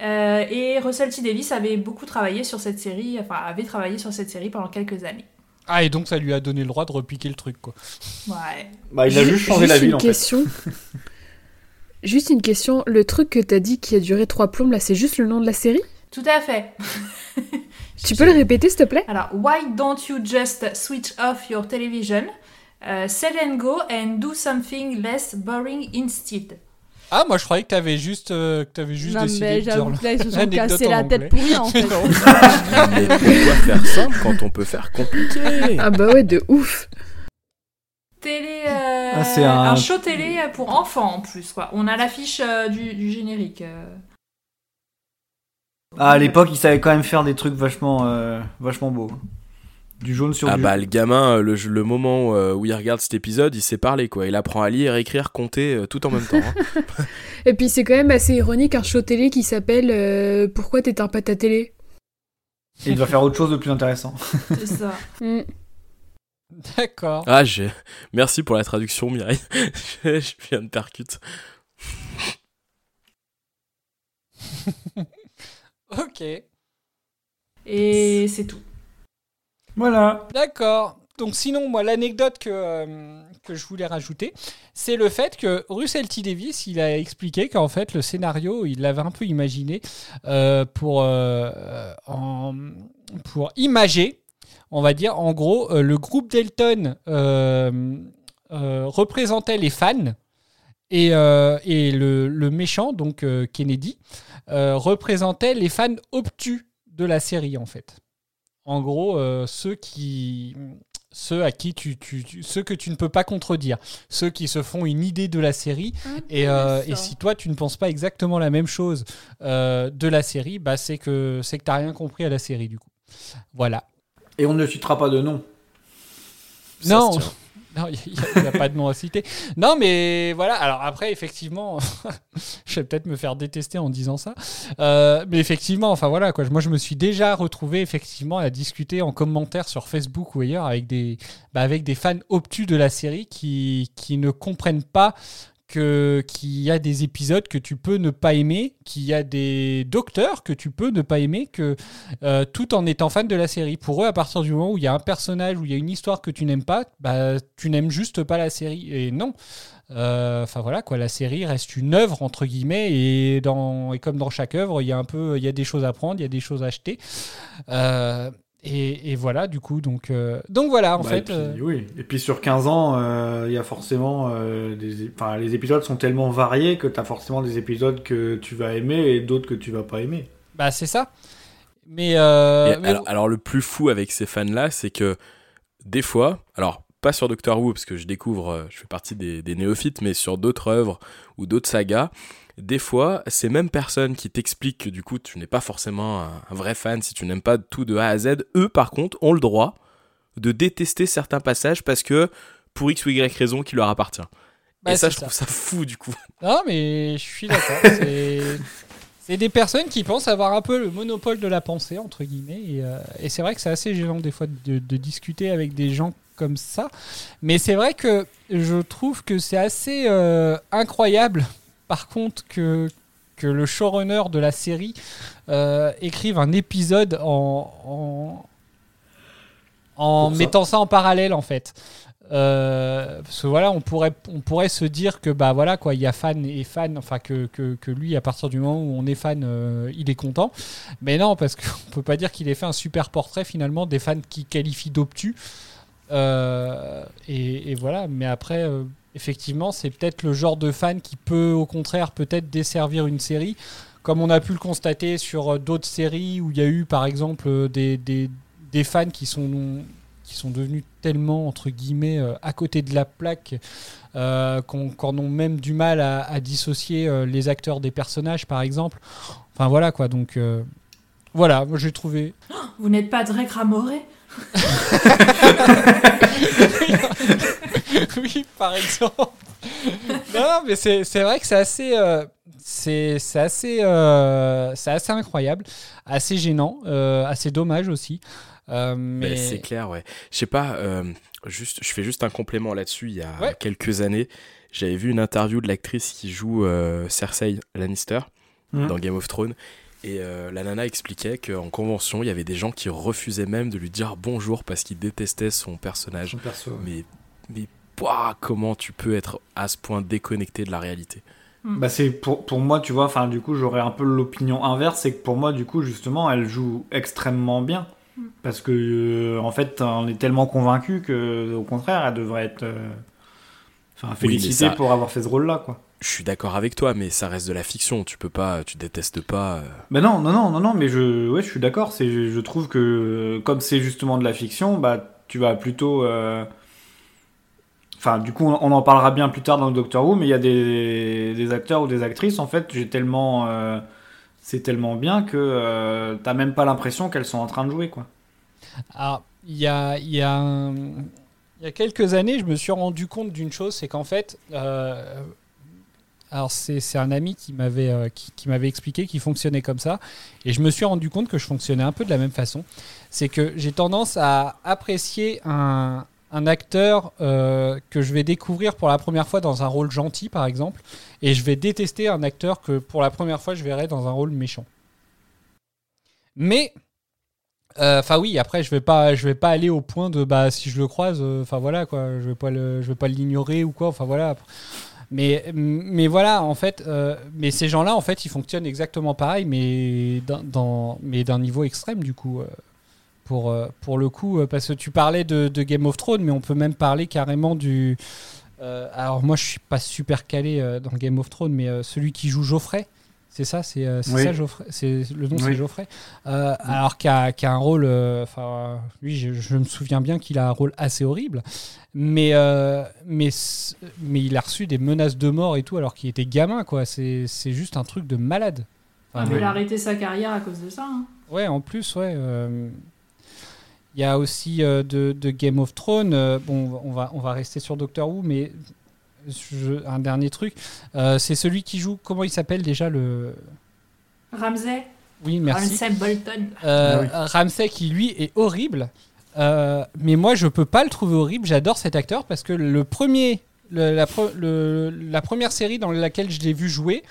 Euh, et Russell T Davis avait beaucoup travaillé sur cette série, enfin avait travaillé sur cette série pendant quelques années.
Ah, et donc ça lui a donné le droit de repiquer le truc, quoi.
Ouais.
Bah, il a juste changé la
Juste
ville
une
en
question. Juste une question, le truc que t'as dit qui a duré trois plombes, là, c'est juste le nom de la série?
Tout à fait.
Tu peux le répéter, s'il te plaît?
Alors, why don't you just switch off your television, uh, sell and go, and do something less boring instead
Ah, moi je croyais que t'avais juste, euh, que t'avais juste
Non,
décidé
mais
de dire
j'avoue que là, ils se sont cassés la tête pour rien, en fait.
Non.
Mais pourquoi faire simple quand on peut faire compliqué
Ah bah ouais, de ouf
Télé, euh,
Ah, c'est
un...
un-
show télé pour enfants en plus, quoi. On a l'affiche euh, du, du générique.
Ah, à l'époque, il savait quand même faire des trucs vachement, euh, vachement beaux. Du jaune sur
Ah
du
bah le gamin, euh, le, le moment euh, où il regarde cet épisode, il sait parler quoi. Il apprend à lire, écrire, compter euh, tout en même temps. hein.
Et puis c'est quand même assez ironique un show télé qui s'appelle euh, Pourquoi t'éteins pas ta télé?
Et il doit faire autre chose de plus intéressant.
C'est ça.
Mm.
D'accord.
Ah j'ai. Merci pour la traduction Mireille. je je viens de percute.
Ok.
Et c'est tout.
Voilà.
D'accord. Donc sinon, moi, l'anecdote que, euh, que je voulais rajouter, c'est le fait que Russell T. Davis, il a expliqué qu'en fait, le scénario, il l'avait un peu imaginé euh, pour, euh, en- pour imager, on va dire, en gros, euh, le groupe Delton euh, euh, représentait les fans et, euh, et le, le méchant, donc euh, Kennedy, euh, représentait les fans obtus de la série, en fait. En gros, euh, ceux qui, ceux à qui tu, tu- tu- ceux que tu ne peux pas contredire, ceux qui se font une idée de la série. Et, euh, et si toi tu ne penses pas exactement la même chose euh, de la série, bah c'est que c'est que t'as rien compris à la série du coup. Voilà.
Et on ne citera pas de nom.
Ça
non. Non, il n'y a, pas de nom à citer. Non, mais voilà. Alors après, effectivement, je vais peut-être me faire détester en disant ça. Euh, mais effectivement, enfin voilà, quoi. Moi, je me suis déjà retrouvé effectivement à discuter en commentaire sur Facebook ou ailleurs avec des, bah, avec des fans obtus de la série qui, qui ne comprennent pas qu'il y a des épisodes que tu peux ne pas aimer, qu'il y a des docteurs que tu peux ne pas aimer, que euh, tout en étant fan de la série. Pour eux, à partir du moment où il y a un personnage, où il y a une histoire que tu n'aimes pas, bah, tu n'aimes juste pas la série. Et non. Euh, Enfin voilà quoi, la série reste une œuvre entre guillemets et comme dans chaque œuvre, il y a un peu, il y a des choses à prendre, il y a des choses à acheter. Euh, et, et voilà du coup donc euh, donc voilà en
Bah,
fait.
et puis,
euh,
Oui, et puis sur 15 ans, euh, il y a forcément euh, des. Enfin, les épisodes sont tellement variés que tu as forcément des épisodes que tu vas aimer et d'autres que tu vas pas aimer.
Bah c'est ça. Mais, euh,
alors, alors, le plus fou avec ces fans-là, c'est que des fois, alors pas sur Doctor Who, parce que je découvre, je fais partie des, des néophytes, mais sur d'autres œuvres ou d'autres sagas, des fois, ces mêmes personnes qui t'expliquent que du coup, tu n'es pas forcément un, vrai fan si tu n'aimes pas tout de A à Z, eux, par contre, ont le droit de détester certains passages parce que pour X ou Y raison qui leur appartient.
Bah,
Et ça,
c'est
je
ça.
trouve ça fou du coup.
Non, mais je suis d'accord. c'est... c'est des personnes qui pensent avoir un peu le monopole de la pensée, entre guillemets. Et, euh, et c'est vrai que c'est assez gênant des fois de, de discuter avec des gens comme ça. Mais c'est vrai que je trouve que c'est assez euh, incroyable, par contre, que, que le showrunner de la série euh, écrive un épisode en, en, en
Pour ça.
mettant ça en parallèle, en fait. Euh, parce que voilà, on pourrait, on pourrait se dire que bah voilà quoi, il y a fan et fan, enfin que, que, que lui à partir du moment où on est fan, euh, il est content. Mais non, parce qu'on peut pas dire qu'il ait fait un super portrait finalement des fans qui qualifient d'obtus. Euh, et, et voilà, mais après, effectivement, c'est peut-être le genre de fan qui peut au contraire peut-être desservir une série, comme on a pu le constater sur euh, d'autres séries où il y a eu par exemple euh, des, des, des fans qui sont qui sont devenus tellement entre guillemets euh, à côté de la plaque euh, qu'on qu'on ont même du mal à, à dissocier euh, les acteurs des personnages par exemple. Enfin voilà quoi. Donc euh, voilà. Moi j'ai trouvé
Vous n'êtes pas Drake Ramoré?
oui par exemple non, mais c'est c'est vrai que c'est assez euh, c'est c'est assez euh, c'est assez incroyable assez gênant euh, assez dommage aussi Euh,
Mais
mais
c'est clair, ouais. Je sais pas, euh, juste, je fais juste un complément là-dessus. Il y a
Ouais.
quelques années, j'avais vu une interview de l'actrice qui joue euh, Cersei Lannister
Mhm.
dans Game of Thrones. Et euh, la nana expliquait qu'en convention, il y avait des gens qui refusaient même de lui dire bonjour parce qu'ils détestaient son personnage.
Son perso, ouais.
Mais, mais pouah, comment tu peux être à ce point déconnecté de la réalité
Bah c'est pour, pour moi, tu vois, enfin du coup j'aurais un peu l'opinion inverse, c'est que pour moi du coup justement elle joue extrêmement bien.
Mm.
Parce que euh, en fait on est tellement convaincu que au contraire elle devrait être euh,
Oui,
félicitée
ça-
pour avoir fait ce rôle-là quoi.
Je suis d'accord avec toi, mais ça reste de la fiction. Tu peux pas, tu détestes pas. euh,
Mais non, non, non, non, non, mais je, ouais, je suis d'accord. C'est, je, je trouve que euh, comme c'est justement de la fiction, bah, tu vas plutôt. Enfin, du coup, on, en parlera bien plus tard dans le Doctor Who, mais il y a des, acteurs ou des actrices, en fait, j'ai tellement, euh, c'est tellement bien que euh, t'as même pas l'impression qu'elles sont en train de jouer, quoi.
Alors, il y a, y, a y a quelques années, je me suis rendu compte d'une chose, c'est qu'en fait, euh, alors c'est un ami qui m'avait euh, qui, qui m'avait expliqué qu'il fonctionnait comme ça, et je me suis rendu compte que je fonctionnais un peu de la même façon. C'est que j'ai tendance à apprécier un, un acteur euh, que je vais découvrir pour la première fois dans un rôle gentil, par exemple, et je vais détester un acteur que pour la première fois je verrai dans un rôle méchant. Mais euh, Enfin oui, après je vais pas, je vais pas aller au point de bah si je le croise, enfin voilà quoi, je vais pas le, je vais pas l'ignorer ou quoi, enfin voilà. Mais mais voilà en fait, euh, mais ces gens-là en fait ils fonctionnent exactement pareil, mais dans- mais d'un niveau extrême du coup. Pour, euh, pour le coup, euh, parce que tu parlais de, de Game of Thrones, mais on peut même parler carrément du. euh, alors moi je suis pas super calé euh, dans Game of Thrones, mais euh, celui qui joue Geoffrey, c'est ça, c'est euh, c'est
Oui.
ça Geoffrey, c'est le nom c'est. Geoffrey. Euh, Alors qu'il a, a un rôle, euh, enfin lui je, je me souviens bien qu'il a un rôle assez horrible, mais euh, mais mais il a reçu des menaces de mort et tout alors qu'il était gamin quoi. C'est c'est juste un truc de malade.
Ah,
Enfin,
mais
mais-
il a arrêté sa carrière à cause de ça. hein.
Ouais, en plus, ouais. Il y a aussi euh, de, de Game of Thrones. euh, bon, on va, on va rester sur Doctor Who, mais je- un dernier truc. euh, c'est celui qui joue. Comment il s'appelle déjà le.
Ramsey
Oui, merci.
Ramsey Bolton.
Euh, Ramsey qui lui est horrible. Euh, mais moi je peux pas le trouver horrible. J'adore cet acteur parce que le premier, le- la, pre- le- la première série dans laquelle je l'ai vu jouer,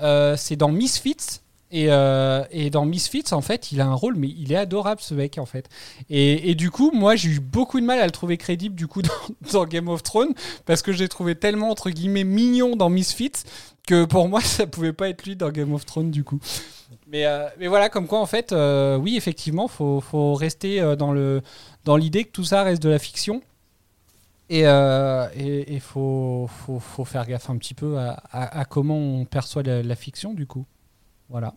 euh, c'est dans Misfits. Et, euh, et dans Misfits, en fait, il a un rôle, mais il est adorable ce mec, en fait. Et, et du coup, moi, j'ai eu beaucoup de mal à le trouver crédible, du coup, dans, Game of Thrones, parce que j'ai trouvé tellement, entre guillemets, mignon dans Misfits, que pour moi, ça pouvait pas être lui dans Game of Thrones, du coup. Mais, euh, mais voilà, comme quoi, en fait, euh, oui, effectivement, faut, faut rester euh, dans dans l'idée que tout ça reste de la fiction. Et et faut, faut, faut faire gaffe un petit peu à, à- comment on perçoit la fiction, du coup. Voilà.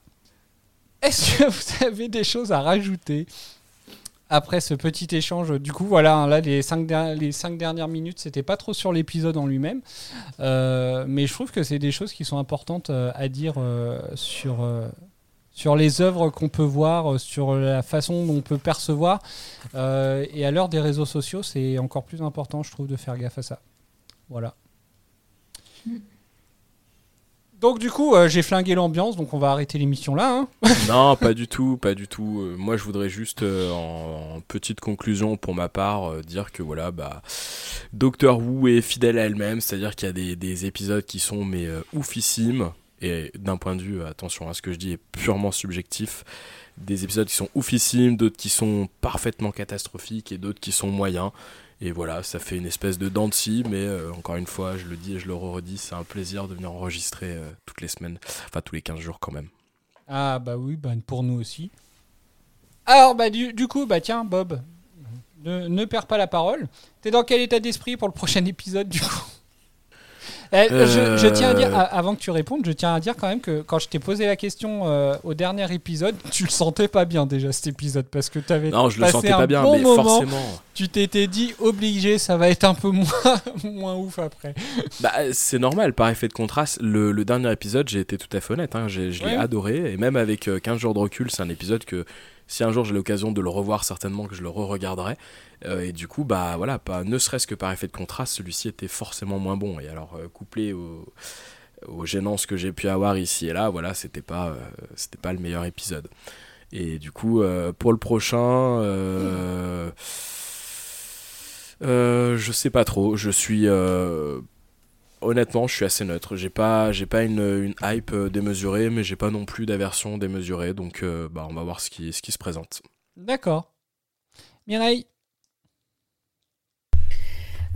Est-ce que vous avez des choses à rajouter après ce petit échange? Du coup, voilà, hein, là, les cinq, dernières minutes, c'était pas trop sur l'épisode en lui-même. Euh, mais je trouve que c'est des choses qui sont importantes euh, à dire euh, sur, les œuvres qu'on peut voir, sur la façon dont on peut percevoir. Et à l'heure des réseaux sociaux, c'est encore plus important, je trouve, de faire gaffe à ça. Voilà. Donc du coup, euh, j'ai flingué l'ambiance, donc on va arrêter l'émission là. hein.
non, pas du tout, pas du tout. Euh, moi, je voudrais juste, euh, en, petite conclusion pour ma part, dire que voilà, bah, Doctor Who est fidèle à elle-même, c'est-à-dire qu'il y a des, des épisodes qui sont mais oufissimes. Et d'un point de vue, attention à ce que je dis, est purement subjectif. Des épisodes qui sont oufissimes, d'autres qui sont parfaitement catastrophiques et d'autres qui sont moyens. Et voilà, ça fait une espèce de dent mais euh, encore une fois, je le dis et je le redis, c'est un plaisir de venir enregistrer euh, toutes les semaines, enfin tous les 15 jours quand même.
Ah bah oui, bah, pour nous aussi. Alors bah du, du coup, bah tiens Bob, ne, ne perds pas la parole. T'es dans quel état d'esprit pour le prochain épisode du coup? Eh, je, je tiens à dire,
Euh.
avant que tu répondes, je tiens à dire quand même que quand je t'ai posé la question euh, au dernier épisode, tu le sentais pas bien déjà cet épisode parce que t'avais
Non, je le
passé
sentais
un
pas bien,
bon
mais
moment.
forcément.
Tu t'étais dit obligé, ça va être un peu moins, moins ouf après.
Bah, c'est normal, par effet de contraste. Le, le dernier épisode, j'ai été tout à fait honnête, hein, je l'ai
Ouais.
adoré. Et même avec euh, 15 jours de recul, c'est un épisode que si un jour j'ai l'occasion de le revoir, certainement que je le re-regarderai. Euh, et du coup, bah voilà, pas, ne serait-ce que par effet de contraste, celui-ci était forcément moins bon. Et alors, euh, couplé au- aux gênances que j'ai pu avoir ici et là, voilà, c'était pas, euh, c'était pas le meilleur épisode. Et du coup, pour le prochain, je sais pas trop. Je suis honnêtement, je suis assez neutre. J'ai pas, j'ai pas une, hype euh, démesurée, mais j'ai pas non plus d'aversion démesurée. Donc, euh, bah, on va voir ce qui, ce qui se présente.
D'accord. Mireille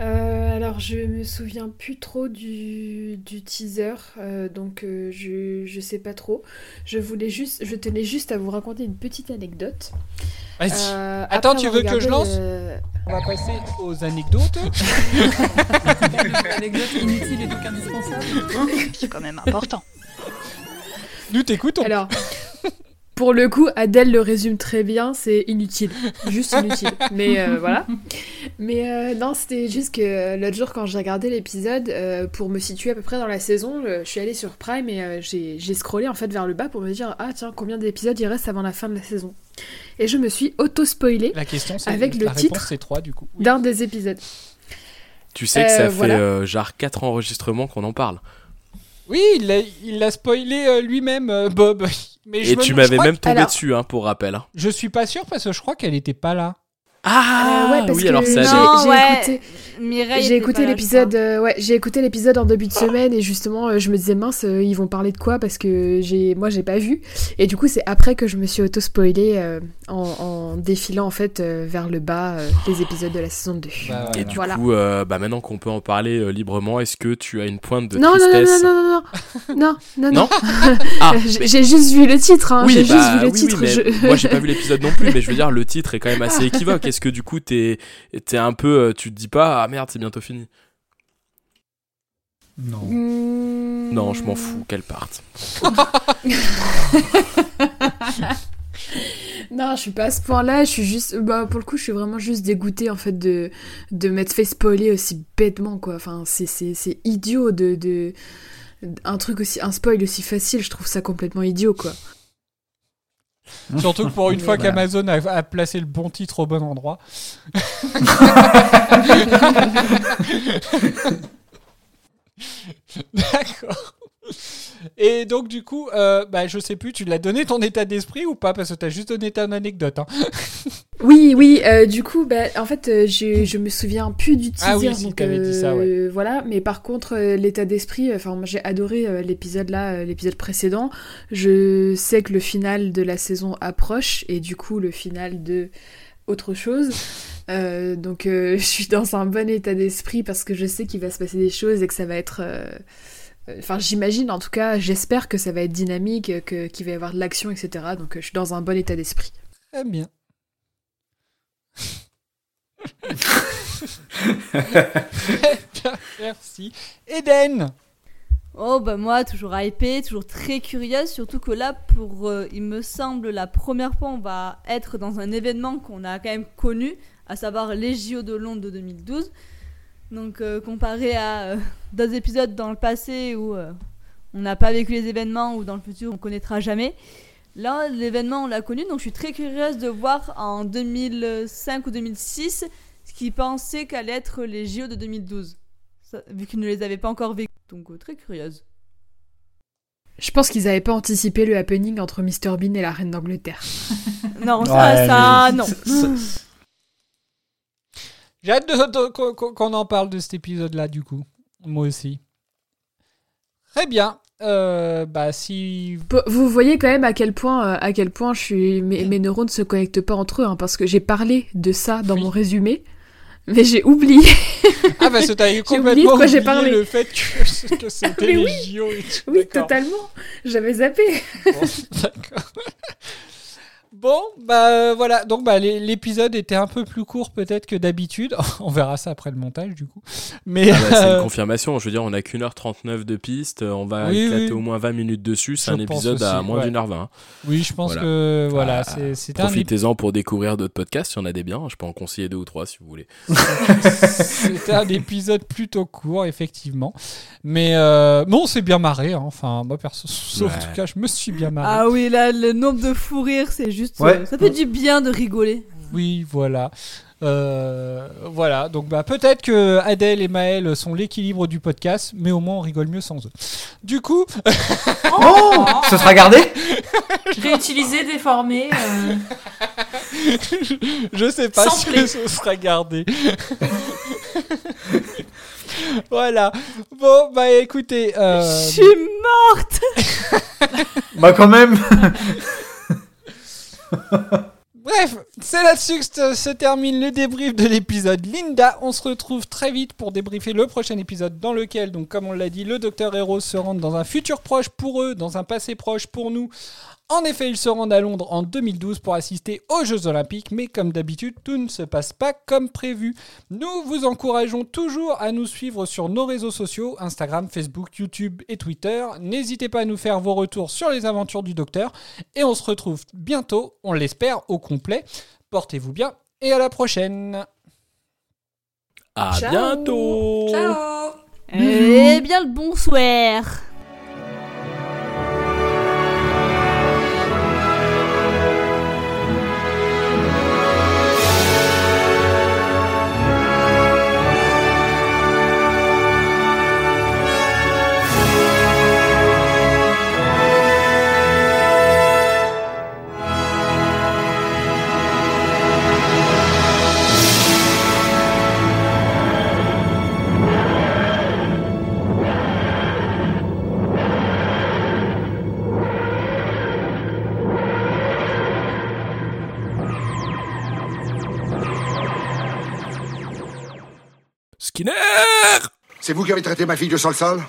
Euh, alors je me souviens plus trop du, du teaser, euh, donc euh, je, je sais pas trop. Je voulais juste, je tenais juste à vous raconter une petite anecdote.
Vas-y.
Euh,
Attends, tu veux que je lance
le-
On va passer aux anecdotes.
Anecdote inutile et donc indispensable.
C'est quand même important.
Nous t'écoutons.
Alors, pour le coup, Adèle le résume très bien, c'est inutile. Juste inutile. Mais euh, voilà. Mais euh, non, c'était juste que euh, l'autre jour, quand j'ai regardé l'épisode, euh, pour me situer à peu près dans la saison, je, suis allée sur Prime et euh, j'ai scrollé en fait vers le bas pour me dire Ah, tiens, combien d'épisodes il reste avant la fin de la saison Et je me suis auto-spoilée
La question, c'est
avec le titre
c'est 3 du coup. Oui.
d'un des épisodes.
Tu sais que
Euh,
ça
voilà.
fait euh, genre 4 enregistrements qu'on en parle.
Oui, il l'a il l'a spoilé euh, lui-même, euh, Bob. Mais je
Et
me-
tu
je
m'avais
crois
même
que-
tombé
Alors-
dessus, hein, pour rappel. hein.
Je suis pas sûr parce que je crois qu'elle était pas là.
Ah
Euh, ouais, parce
oui,
que
alors ça,
j'ai
ouais.
écouté. L'épisode, euh, ouais, j'ai écouté l'épisode en début de semaine et justement, euh, je me disais mince, euh, ils vont parler de quoi parce que j'ai, moi, j'ai pas vu. Et du coup, c'est après que je me suis auto spoilé en, en défilant en fait euh, vers le bas euh, les épisodes de la saison 2.
Bah,
Et du
Voilà.
coup, euh, bah maintenant qu'on peut en parler euh, librement, est-ce que tu as une pointe de
non, non, non,
tristesse
non, non, non, non, non, non,
Non
non.
Ah,
J'ai
mais-
j'ai juste vu le titre, hein.
Oui,
j'ai
bah,
juste vu le
oui,
titre.
oui, mais
je-
moi j'ai pas vu l'épisode non plus, mais je veux dire le titre est quand même assez équivoque. Est-ce que du coup t'es t'es un peu, euh, tu te dis pas ah merde c'est bientôt fini?
Non.
Hmm.
Non, je m'en fous qu'elle parte.
Non, je suis pas à ce point-là, je suis juste bah pour le coup, je suis vraiment juste dégoûtée en fait de de m'être fait spoiler aussi bêtement quoi. Enfin, c'est c'est c'est idiot de de un truc aussi un spoil aussi facile, je trouve ça complètement idiot quoi.
Surtout que pour une fois
voilà.
qu'Amazon a, a placé le bon titre au bon endroit. D'accord. Et donc du coup, euh, bah, je sais plus, tu l'as donné ton état d'esprit ou pas? Parce que t'as juste donné ton anecdote. hein.
Oui, oui, euh, du coup, bah, en fait, euh, je, je me souviens plus du teaser.
Ah oui, si,
donc,
t'avais dit ça, ouais.
euh, Voilà, mais par contre, euh, l'état d'esprit, enfin, j'ai adoré euh, l'épisode là, euh, l'épisode précédent. Je sais que le final de la saison approche, et du coup, le final de autre chose. Euh, donc, euh, je suis dans un bon état d'esprit parce que je sais qu'il va se passer des choses et que ça va être. euh, euh, Enfin, j'imagine, en tout cas, j'espère que ça va être dynamique, que- qu'il va y avoir de l'action, etc. Donc, je suis dans un bon état d'esprit.
Très bien. Bien, Merci. Eden
Oh bah moi toujours hypée, toujours très curieuse, surtout que là pour euh, il me semble la première fois on va être dans un événement qu'on a quand même connu, à savoir les JO de Londres de 2012. Donc euh, comparé à euh, d'autres épisodes dans le passé où euh, on n'a pas vécu les événements ou dans le futur on connaîtra jamais. Là l'événement on l'a connu donc je suis très curieuse de voir en 2005 ou 2006 ce qu'ils pensaient qu'allaient être les JO de 2012. Ça- vu qu'ils ne les avaient pas encore vécus. Donc euh, très curieuse.
Je pense qu'ils avaient pas anticipé le happening entre Mr Bean et la reine d'Angleterre.
Non, ça, ça, non.
J'ai hâte qu'on- en parle de cet épisode-là, du coup. Moi aussi. Très bien. Euh, bah, si.
Vous voyez quand même à quel point, euh, à quel point je suis, mes, mes neurones se connectent pas entre eux, hein, parce que j'ai parlé de ça dans mon résumé, mais j'ai oublié.
Ah, t'avais
J'ai
complètement
oublié
oublié
parlé.
le fait que, que c'était les. JO et tout.
Oui, totalement. J'avais zappé.
Bon, d'accord. Bon, bah euh, voilà, donc bah, l'é- l'épisode était un peu plus court peut-être que d'habitude. On verra ça après le montage du coup. Mais
Ah bah, c'est
euh,
une confirmation. Je veux dire, on a qu'une heure 39 de piste. On va
Oui,
éclater
oui.
au moins 20 minutes dessus. C'est un épisode à moins
ouais.
d'une heure 20.
Oui, je pense
Voilà.
que voilà,
Ah,
c'est
Profitez-en pour découvrir d'autres podcasts. Il y en a des biens. Je peux en conseiller deux ou trois si vous voulez.
C'était un épisode plutôt court, effectivement. Mais euh, bon, on s'est bien marré. hein. Enfin, moi, perso, sauf en
Ouais.
tout cas, je me suis bien marré.
Ah oui, là, le nombre de fous rires, c'est juste.
Ouais.
euh, ça fait du bien de rigoler.
Oui, voilà. Euh, voilà, donc bah, peut-être que Adèle et Maël sont l'équilibre du podcast, mais au moins on rigole mieux sans eux. Du coup.
Oh Ce sera gardé
Réutilisé, déformé. euh,
Je sais pas si ce sera gardé. voilà. Bon, bah écoutez. euh,
Je suis morte
Bah quand même
Bref, c'est là-dessus se- termine le débrief de l'épisode Linda. On se retrouve très vite pour débriefer le prochain épisode dans lequel, donc comme on l'a dit, le docteur Rose se rendent dans un futur proche pour eux, dans un passé proche pour nous. En effet, ils se rendent à Londres en 2012 pour assister aux Jeux Olympiques, mais comme d'habitude, tout ne se passe pas comme prévu. Nous vous encourageons toujours à nous suivre sur nos réseaux sociaux, Instagram, Facebook, YouTube et Twitter. N'hésitez pas à nous faire vos retours sur les aventures du docteur, et on se retrouve bientôt, on l'espère, au complet. Portez-vous bien, et à la prochaine
À
Ciao.
bientôt
Ciao
Eh bien le bonsoir
Skinner
C'est vous qui avez traité ma fille de sol-sol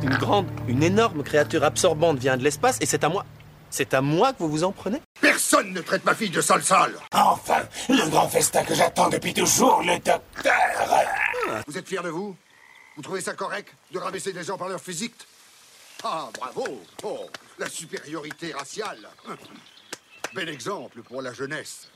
Une grande, une énorme créature absorbante vient de l'espace et c'est à moi. C'est à moi que vous vous en prenez?
Personne ne traite ma fille de sol-sol
Enfin, le grand festin que j'attends depuis toujours, le docteur.
Vous êtes fiers de vous? Vous trouvez ça correct de rabaisser des gens par leur physique? Ah, bravo! Oh, la supériorité raciale! Bel exemple pour la jeunesse